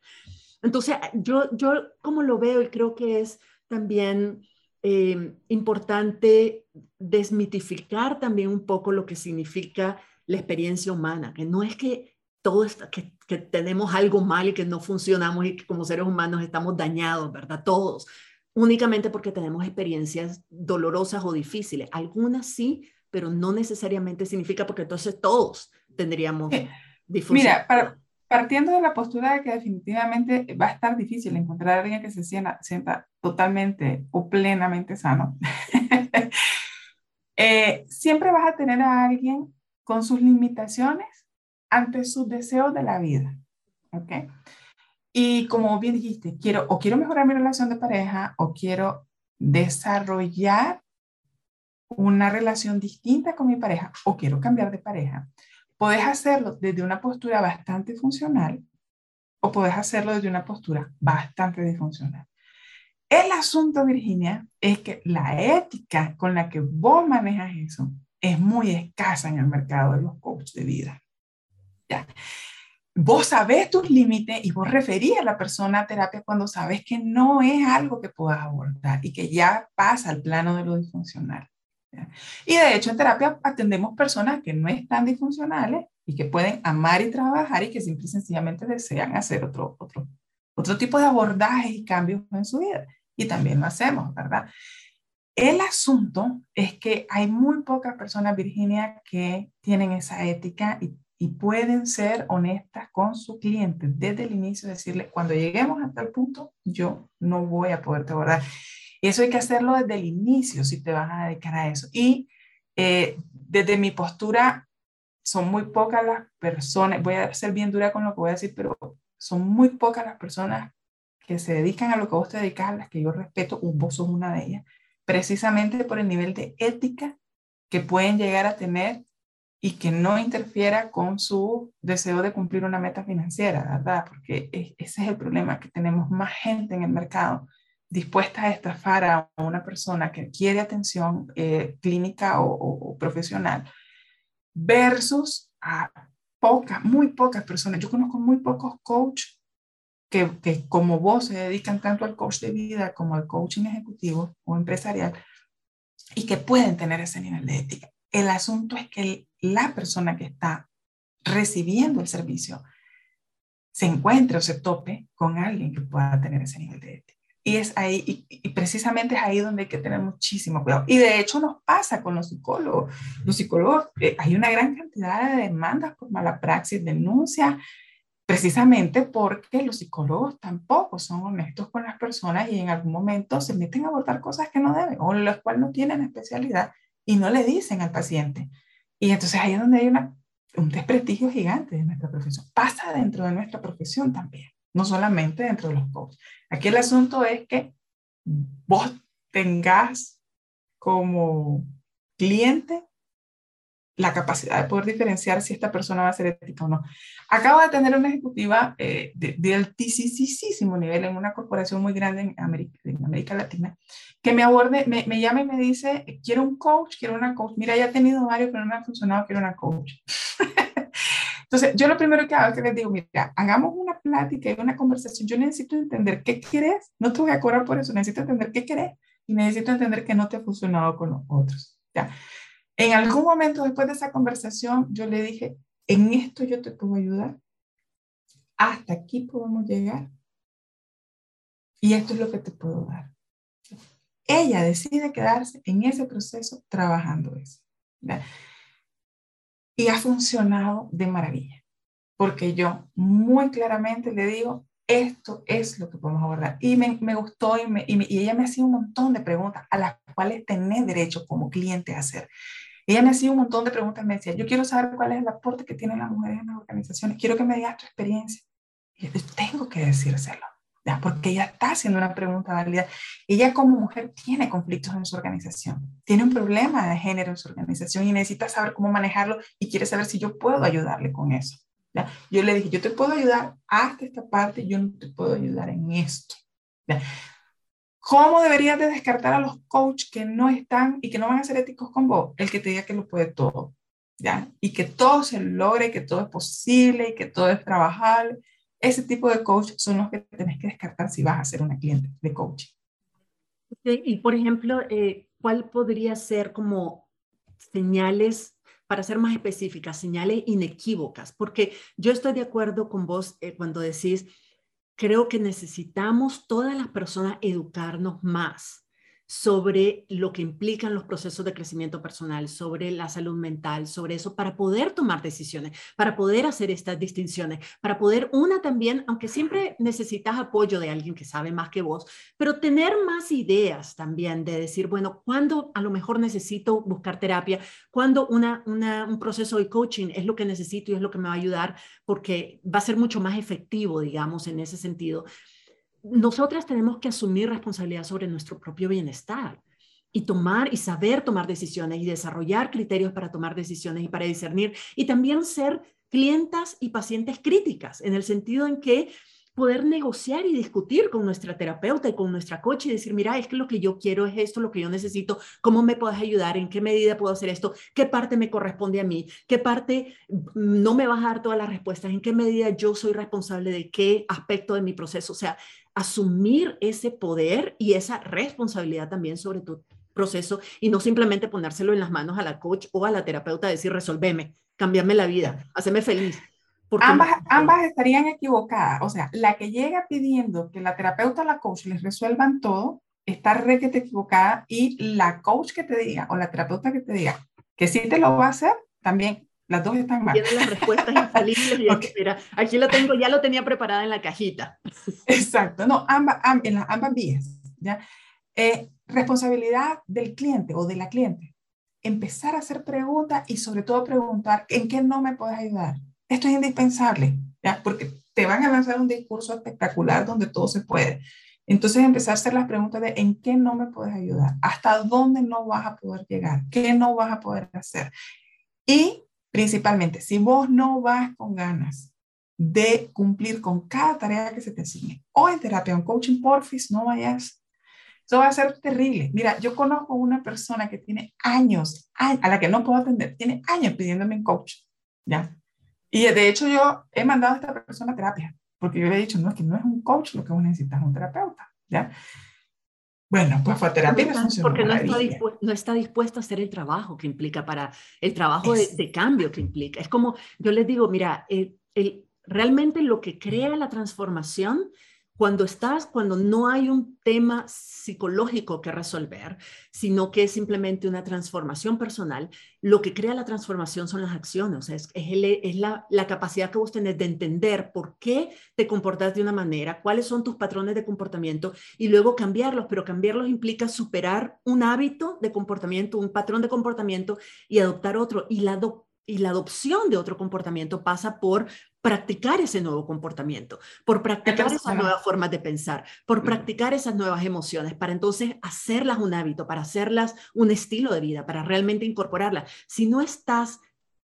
Entonces, yo, yo como lo veo y creo que es también eh, importante desmitificar también un poco lo que significa la experiencia humana, que no es que todo está, que, que tenemos algo mal y que no funcionamos y que como seres humanos estamos dañados, ¿verdad? Todos, únicamente porque tenemos experiencias dolorosas o difíciles. Algunas sí, pero no necesariamente significa porque entonces todos tendríamos difusión. Mira, partiendo de la postura de que definitivamente va a estar difícil encontrar a alguien que se sienta, sienta totalmente o plenamente sano, <laughs> eh, siempre vas a tener a alguien con sus limitaciones ante sus deseos de la vida. ¿Ok? Y como bien dijiste, quiero o quiero mejorar mi relación de pareja o quiero desarrollar una relación distinta con mi pareja o quiero cambiar de pareja, puedes hacerlo desde una postura bastante funcional o puedes hacerlo desde una postura bastante disfuncional. El asunto, Virginia, es que la ética con la que vos manejas eso es muy escasa en el mercado de los coaches de vida. ¿Ya? Vos sabés tus límites y vos referís a la persona a terapia cuando sabes que no es algo que puedas abordar y que ya pasa al plano de lo disfuncional. Y de hecho en terapia atendemos personas que no están disfuncionales y que pueden amar y trabajar y que simple y sencillamente desean hacer otro, otro, otro tipo de abordajes y cambios en su vida. Y también lo hacemos, ¿verdad? El asunto es que hay muy pocas personas, Virginia, que tienen esa ética y, y pueden ser honestas con su cliente desde el inicio, decirle, cuando lleguemos a tal punto, yo no voy a poderte abordar. Eso hay que hacerlo desde el inicio si te vas a dedicar a eso. Y eh, desde mi postura, son muy pocas las personas, voy a ser bien dura con lo que voy a decir, pero son muy pocas las personas que se dedican a lo que vos te dedicas, a las que yo respeto, vos sos una de ellas, precisamente por el nivel de ética que pueden llegar a tener y que no interfiera con su deseo de cumplir una meta financiera, ¿verdad? Porque ese es el problema, que tenemos más gente en el mercado dispuesta a estafar a una persona que quiere atención eh, clínica o, profesional versus a pocas, muy pocas personas. Yo conozco muy pocos coaches que, que, como vos se dedican tanto al coach de vida como al coaching ejecutivo o empresarial y que pueden tener ese nivel de ética. El asunto es que la persona que está recibiendo el servicio se encuentre o se tope con alguien que pueda tener ese nivel de ética. Y es ahí, y, precisamente es ahí donde hay que tener muchísimo cuidado. Y de hecho nos pasa con los psicólogos. Los psicólogos, eh, hay una gran cantidad de demandas por mala praxis, denuncias, precisamente porque los psicólogos tampoco son honestos con las personas y en algún momento se meten a abordar cosas que no deben o las cuales no tienen especialidad y no le dicen al paciente. Y entonces ahí es donde hay una, un desprestigio gigante de nuestra profesión. Pasa dentro de nuestra profesión también no solamente dentro de los coaches. Aquí el asunto es que vos tengas como cliente la capacidad de poder diferenciar si esta persona va a ser ética o no. Acabo de tener una ejecutiva eh, de, altísimo nivel en una corporación muy grande en América, en América Latina que me aborde, me, me, llama y me dice, quiero un coach, quiero una coach. Mira, ya he tenido varios, pero no me ha funcionado, quiero una coach. <laughs> Entonces, yo lo primero que hago es que les digo, mira, hagamos una plática y una conversación. Yo necesito entender qué quieres. No te voy a cobrar por eso. Necesito entender qué querés y necesito entender que no te ha funcionado con los otros. ¿ya? En algún momento después de esa conversación, yo le dije, en esto yo te puedo ayudar. Hasta aquí podemos llegar. Y esto es lo que te puedo dar. Ella decide quedarse en ese proceso trabajando eso. ¿ya? Y ha funcionado de maravilla, porque yo muy claramente le digo, esto es lo que podemos abordar. Y me, me gustó y, me, y, ella me hacía un montón de preguntas a las cuales tenés derecho como cliente a hacer. Ella me hacía un montón de preguntas, me decía, yo quiero saber cuál es el aporte que tienen las mujeres en las organizaciones, quiero que me digas tu experiencia. Y yo tengo que decírselo porque ella está haciendo una pregunta válida. Ella como mujer tiene conflictos en su organización, tiene un problema de género en su organización y necesita saber cómo manejarlo y quiere saber si yo puedo ayudarle con eso. Yo le dije, yo te puedo ayudar hasta esta parte, yo no te puedo ayudar en esto. ¿Cómo deberías de descartar a los coaches que no están y que no van a ser éticos con vos? El que te diga que lo puede todo, ¿ya? Y que todo se logre, que todo es posible y que todo es trabajable ese tipo de coach son los que tenés que descartar si vas a ser una cliente de coaching. Y por ejemplo, eh, ¿cuál podría ser como señales, para ser más específicas, señales inequívocas? Porque yo estoy de acuerdo con vos eh, cuando decís, creo que necesitamos todas las personas educarnos más sobre lo que implican los procesos de crecimiento personal, sobre la salud mental, sobre eso, para poder tomar decisiones, para poder hacer estas distinciones, para poder, una también, aunque siempre necesitas apoyo de alguien que sabe más que vos, pero tener más ideas también de decir, bueno, ¿cuándo a lo mejor necesito buscar terapia? ¿Cuándo una, un proceso de coaching es lo que necesito y es lo que me va a ayudar? Porque va a ser mucho más efectivo, digamos, en ese sentido nosotras tenemos que asumir responsabilidad sobre nuestro propio bienestar y tomar y saber tomar decisiones y desarrollar criterios para tomar decisiones y para discernir y también ser clientas y pacientes críticas en el sentido en que poder negociar y discutir con nuestra terapeuta y con nuestra coach y decir, mira, es que lo que yo quiero es esto, lo que yo necesito, ¿cómo me puedes ayudar? ¿En qué medida puedo hacer esto? ¿Qué parte me corresponde a mí? ¿Qué parte no me vas a dar todas las respuestas? ¿En qué medida yo soy responsable de qué aspecto de mi proceso? O sea, asumir ese poder y esa responsabilidad también sobre tu proceso y no simplemente ponérselo en las manos a la coach o a la terapeuta, decir, resolveme, cambiarme la vida, haceme feliz. Ambas, ambas estarían equivocadas. O sea, la que llega pidiendo que la terapeuta o la coach les resuelvan todo, está requete equivocada y la coach que te diga o la terapeuta que te diga que sí te lo va a hacer, también las dos están mal. Tiene las respuestas <laughs> infalibles y mira, aquí lo tengo, ya lo tenía preparada en la cajita. Exacto, no, ambas, en las ambas vías. ¿ya? Eh, responsabilidad del cliente o de la cliente. Empezar a hacer preguntas y sobre todo preguntar, ¿en qué no me puedes ayudar? Esto es indispensable, ¿ya? porque te van a lanzar un discurso espectacular donde todo se puede. Entonces empezar a hacer las preguntas de en qué no me puedes ayudar, hasta dónde no vas a poder llegar, qué no vas a poder hacer. Y Principalmente, si vos no vas con ganas de cumplir con cada tarea que se te asigne, o en terapia o en coaching, porfis, no vayas. Eso va a ser terrible. Mira, yo conozco una persona que tiene años, a la que no puedo atender, tiene años pidiéndome un coach, ¿ya? Y de hecho yo he mandado a esta persona a terapia, porque yo le he dicho, no, que no es un coach lo que vos necesitas, es un terapeuta, ¿ya? Bueno, pues fue terapia Porque no está, no está, dispuesto a hacer el trabajo que implica para el trabajo de, cambio que implica. Es como, yo les digo, mira, el, realmente lo que crea la transformación cuando estás, cuando no hay un tema psicológico que resolver, sino que es simplemente una transformación personal, lo que crea la transformación son las acciones, es, la, capacidad que vos tenés de entender por qué te comportas de una manera, cuáles son tus patrones de comportamiento y luego cambiarlos, pero cambiarlos implica superar un hábito de comportamiento, un patrón de comportamiento y adoptar otro. Y la, y la adopción de otro comportamiento pasa por practicar ese nuevo comportamiento, por practicar esas nuevas formas de pensar, por practicar esas nuevas emociones, para entonces hacerlas un hábito, para hacerlas un estilo de vida, para realmente incorporarlas. Si no estás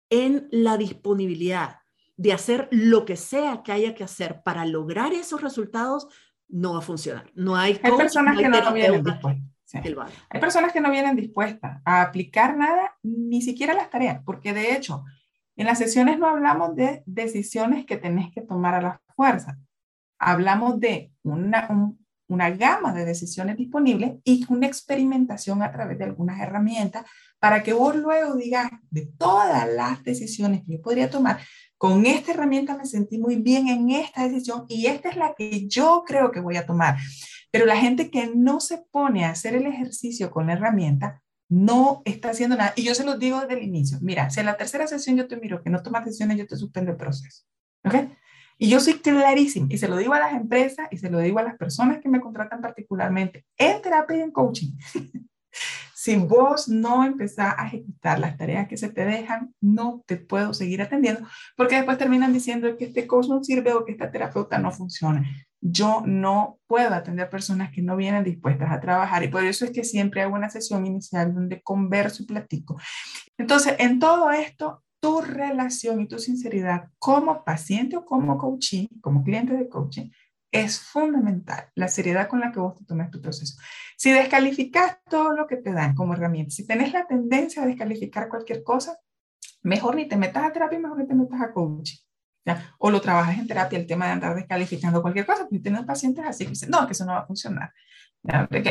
en la disponibilidad de hacer lo que sea que haya que hacer para lograr esos resultados, no va a funcionar. No hay, personas que no vienen Hay personas que no vienen dispuestas a aplicar nada, ni siquiera las tareas, porque de hecho, en las sesiones no hablamos de decisiones que tenés que tomar a la fuerza. Hablamos de una, una gama de decisiones disponibles y una experimentación a través de algunas herramientas para que vos luego digas de todas las decisiones que yo podría tomar, con esta herramienta me sentí muy bien en esta decisión y esta es la que yo creo que voy a tomar. Pero la gente que no se pone a hacer el ejercicio con la herramienta no está haciendo nada. Y yo se los digo desde el inicio. Mira, si en la tercera sesión yo te miro que no tomas decisiones, yo te suspendo el proceso. ¿Ok? Y yo soy clarísimo, y se lo digo a las empresas y se lo digo a las personas que me contratan particularmente en terapia y en coaching. <laughs> si vos no empezás a ejecutar las tareas que se te dejan, no te puedo seguir atendiendo, porque después terminan diciendo que este coach no sirve o que esta terapeuta no funciona yo no puedo atender personas que no vienen dispuestas a trabajar y por eso es que siempre hago una sesión inicial donde converso y platico. Entonces, en todo esto, tu relación y tu sinceridad como paciente o como coaching, como cliente de coaching, es fundamental, la seriedad con la que vos te tomas tu proceso. Si descalificas todo lo que te dan como herramienta, si tenés la tendencia a descalificar cualquier cosa, mejor ni te metas a terapia, mejor ni te metas a coaching. O lo trabajas en terapia, el tema de andar descalificando cualquier cosa, porque tienes pacientes así que dicen, no, que eso no va a funcionar.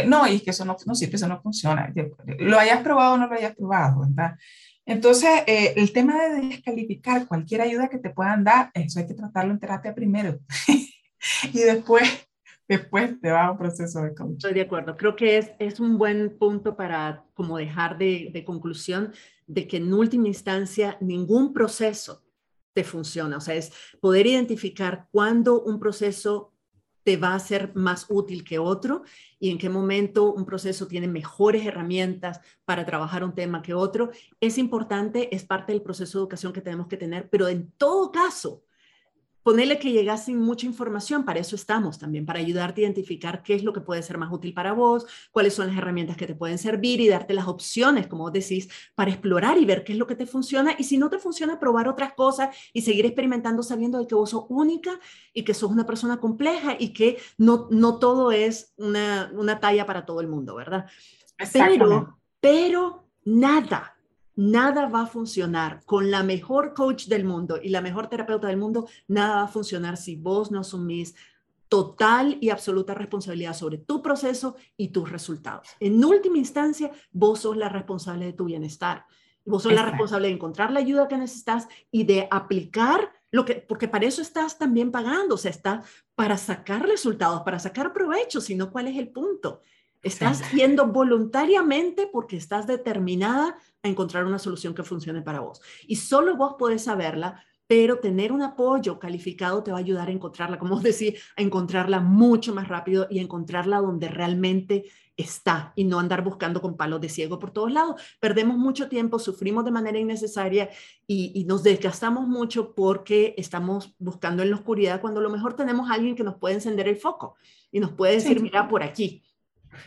No, y que eso no, no eso no funciona. Lo hayas probado o no lo hayas probado, ¿verdad? Entonces, eh, el tema de descalificar cualquier ayuda que te puedan dar, eso hay que tratarlo en terapia primero. <laughs> <laughs> y después, después te va a un proceso de coaching. Estoy de acuerdo. Creo que es, es un buen punto para como dejar de, de conclusión de que en última instancia ningún proceso te funciona. O sea, es poder identificar cuándo un proceso te va a ser más útil que otro y en qué momento un proceso tiene mejores herramientas para trabajar un tema que otro. Es importante, es parte del proceso de educación que tenemos que tener, pero en todo caso, ponerle que llegas sin mucha información, para eso estamos también, para ayudarte a identificar qué es lo que puede ser más útil para vos, cuáles son las herramientas que te pueden servir y darte las opciones, como vos decís, para explorar y ver qué es lo que te funciona. Y si no te funciona, probar otras cosas y seguir experimentando sabiendo de que vos sos única y que sos una persona compleja y que no, no todo es una, una talla para todo el mundo, ¿verdad? Pero, pero nada nada va a funcionar con la mejor coach del mundo y la mejor terapeuta del mundo, nada va a funcionar si vos no asumís total y absoluta responsabilidad sobre tu proceso y tus resultados. En última instancia, vos sos la responsable de tu bienestar. Vos sos la responsable de encontrar la ayuda que necesitas y de aplicar lo que, porque para eso estás también pagando, o sea, está para sacar resultados, para sacar provecho, sino cuál es el punto. Estás yendo voluntariamente porque estás determinada a encontrar una solución que funcione para vos. Y solo vos podés saberla, pero tener un apoyo calificado te va a ayudar a encontrarla, como decir, a encontrarla mucho más rápido y a encontrarla donde realmente está y no andar buscando con palos de ciego por todos lados. Perdemos mucho tiempo, sufrimos de manera innecesaria y, y, nos desgastamos mucho porque estamos buscando en la oscuridad cuando a lo mejor tenemos a alguien que nos puede encender el foco y nos puede decir, mira, por aquí.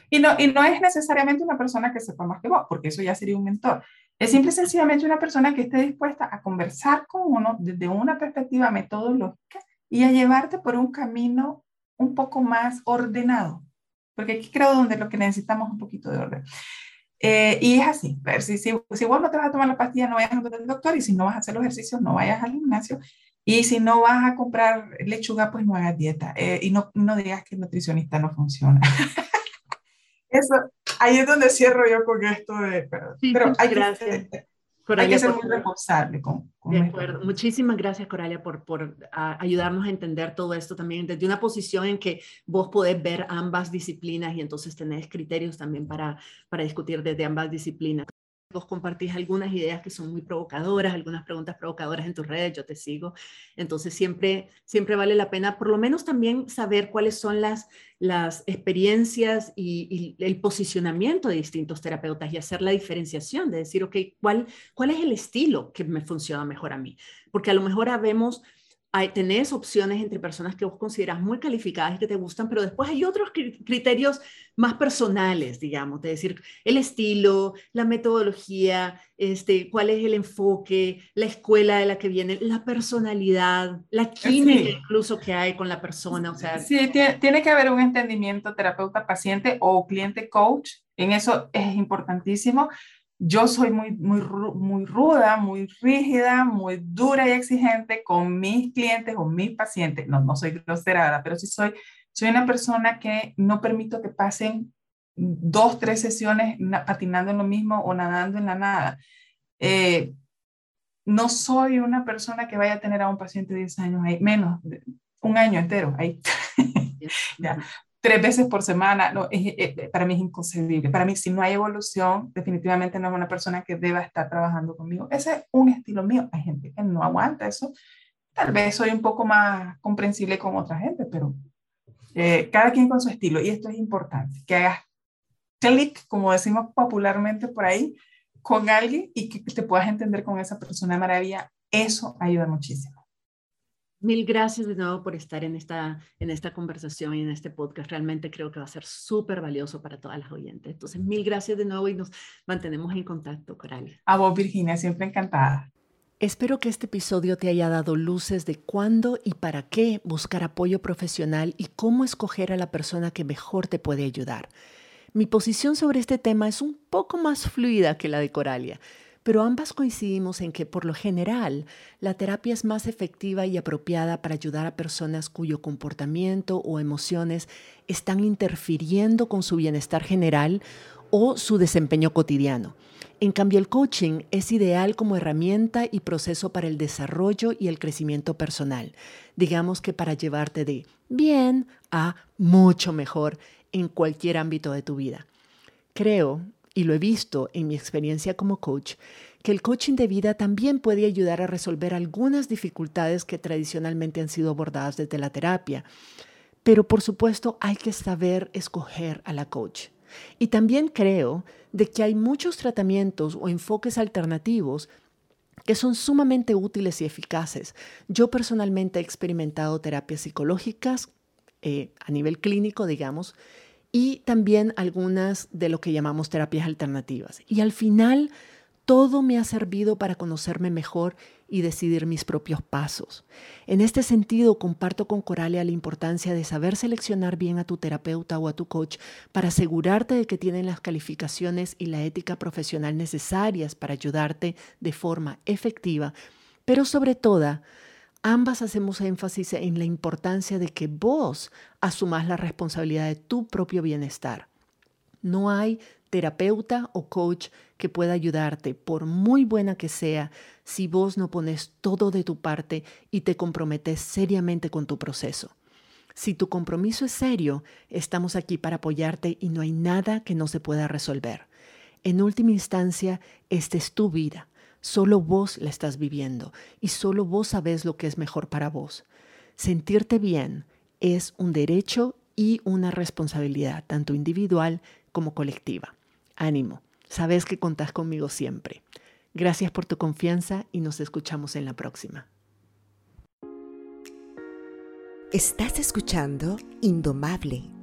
Y no, y no es necesariamente una persona que sepa más que vos, porque eso ya sería un mentor. Es simple y sencillamente una persona que esté dispuesta a conversar con uno desde una perspectiva metodológica y a llevarte por un camino un poco más ordenado. Porque aquí creo donde lo que necesitamos es un poquito de orden. Eh, y es así, si, si, si, vos no te vas a tomar la pastilla, no vayas al doctor, y si no vas a hacer los ejercicios, no vayas al gimnasio, y si no vas a comprar lechuga, pues no hagas dieta, eh, y no, no digas que el nutricionista no funciona. <laughs> Eso, ahí es donde cierro yo con esto de... Pero, hay gracias. hay que ser muy responsable con, De acuerdo. Muchísimas gracias, Coralia, por, por ayudarnos a entender todo esto también desde una posición en que vos podés ver ambas disciplinas y entonces tenés criterios también para, para discutir desde ambas disciplinas vos compartís algunas ideas que son muy provocadoras, algunas preguntas provocadoras en tus redes, yo te sigo. Entonces siempre, siempre vale la pena por lo menos también saber cuáles son las, las experiencias y, y, el posicionamiento de distintos terapeutas y hacer la diferenciación de decir, ok, ¿cuál, ¿cuál es el estilo que me funciona mejor a mí? Porque a lo mejor habemos hay, tenés opciones entre personas que vos consideras muy calificadas y que te gustan, pero después hay otros criterios más personales, digamos, de decir el estilo, la metodología, este, cuál es el enfoque, la escuela de la que viene, la personalidad, la química incluso que hay con la persona. O sea, sí, tiene, tiene que haber un entendimiento terapeuta-paciente o cliente-coach. En eso es importantísimo yo soy muy, muy, muy ruda, muy rígida, muy dura y exigente con mis clientes o mis pacientes. No, no soy grosera, pero sí soy, soy una persona que no permito que pasen dos, tres sesiones patinando en lo mismo o nadando en la nada. Eh, no soy una persona que vaya a tener a un paciente de 10 años ahí, menos, un año entero ahí. <laughs> ya tres veces por semana, no, para mí es inconcebible. Para mí, si no hay evolución, definitivamente no es una persona que deba estar trabajando conmigo. Ese es un estilo mío. Hay gente que no aguanta eso. Tal vez soy un poco más comprensible con otra gente, pero eh, cada quien con su estilo. Y esto es importante, que hagas clic, como decimos popularmente por ahí, con alguien y que te puedas entender con esa persona de maravilla. Eso ayuda muchísimo. Mil gracias de nuevo por estar en esta, en esta conversación y en este podcast. Realmente creo que va a ser súper valioso para todas las oyentes. Entonces, mil gracias de nuevo y nos mantenemos en contacto, Coralia. A vos, Virginia, siempre encantada. Espero que este episodio te haya dado luces de cuándo y para qué buscar apoyo profesional y cómo escoger a la persona que mejor te puede ayudar. Mi posición sobre este tema es un poco más fluida que la de Coralia pero ambas coincidimos en que por lo general la terapia es más efectiva y apropiada para ayudar a personas cuyo comportamiento o emociones están interfiriendo con su bienestar general o su desempeño cotidiano. En cambio, el coaching es ideal como herramienta y proceso para el desarrollo y el crecimiento personal. Digamos que para llevarte de bien a mucho mejor en cualquier ámbito de tu vida. Creo, y lo he visto en mi experiencia como coach, que el coaching de vida también puede ayudar a resolver algunas dificultades que tradicionalmente han sido abordadas desde la terapia. Pero por supuesto hay que saber escoger a la coach. Y también creo de que hay muchos tratamientos o enfoques alternativos que son sumamente útiles y eficaces. Yo personalmente he experimentado terapias psicológicas eh, a nivel clínico, digamos, y también algunas de lo que llamamos terapias alternativas. Y al final, todo me ha servido para conocerme mejor y decidir mis propios pasos. En este sentido, comparto con Coralia la importancia de saber seleccionar bien a tu terapeuta o a tu coach para asegurarte de que tienen las calificaciones y la ética profesional necesarias para ayudarte de forma efectiva, pero sobre todo, ambas hacemos énfasis en la importancia de que vos asumas la responsabilidad de tu propio bienestar. No hay terapeuta o coach que pueda ayudarte, por muy buena que sea, si vos no pones todo de tu parte y te comprometes seriamente con tu proceso. Si tu compromiso es serio, estamos aquí para apoyarte y no hay nada que no se pueda resolver. En última instancia, esta es tu vida Solo vos la estás viviendo y solo vos sabés lo que es mejor para vos. Sentirte bien es un derecho y una responsabilidad, tanto individual como colectiva. Ánimo, sabes que contás conmigo siempre. Gracias por tu confianza y nos escuchamos en la próxima. Estás escuchando Indomable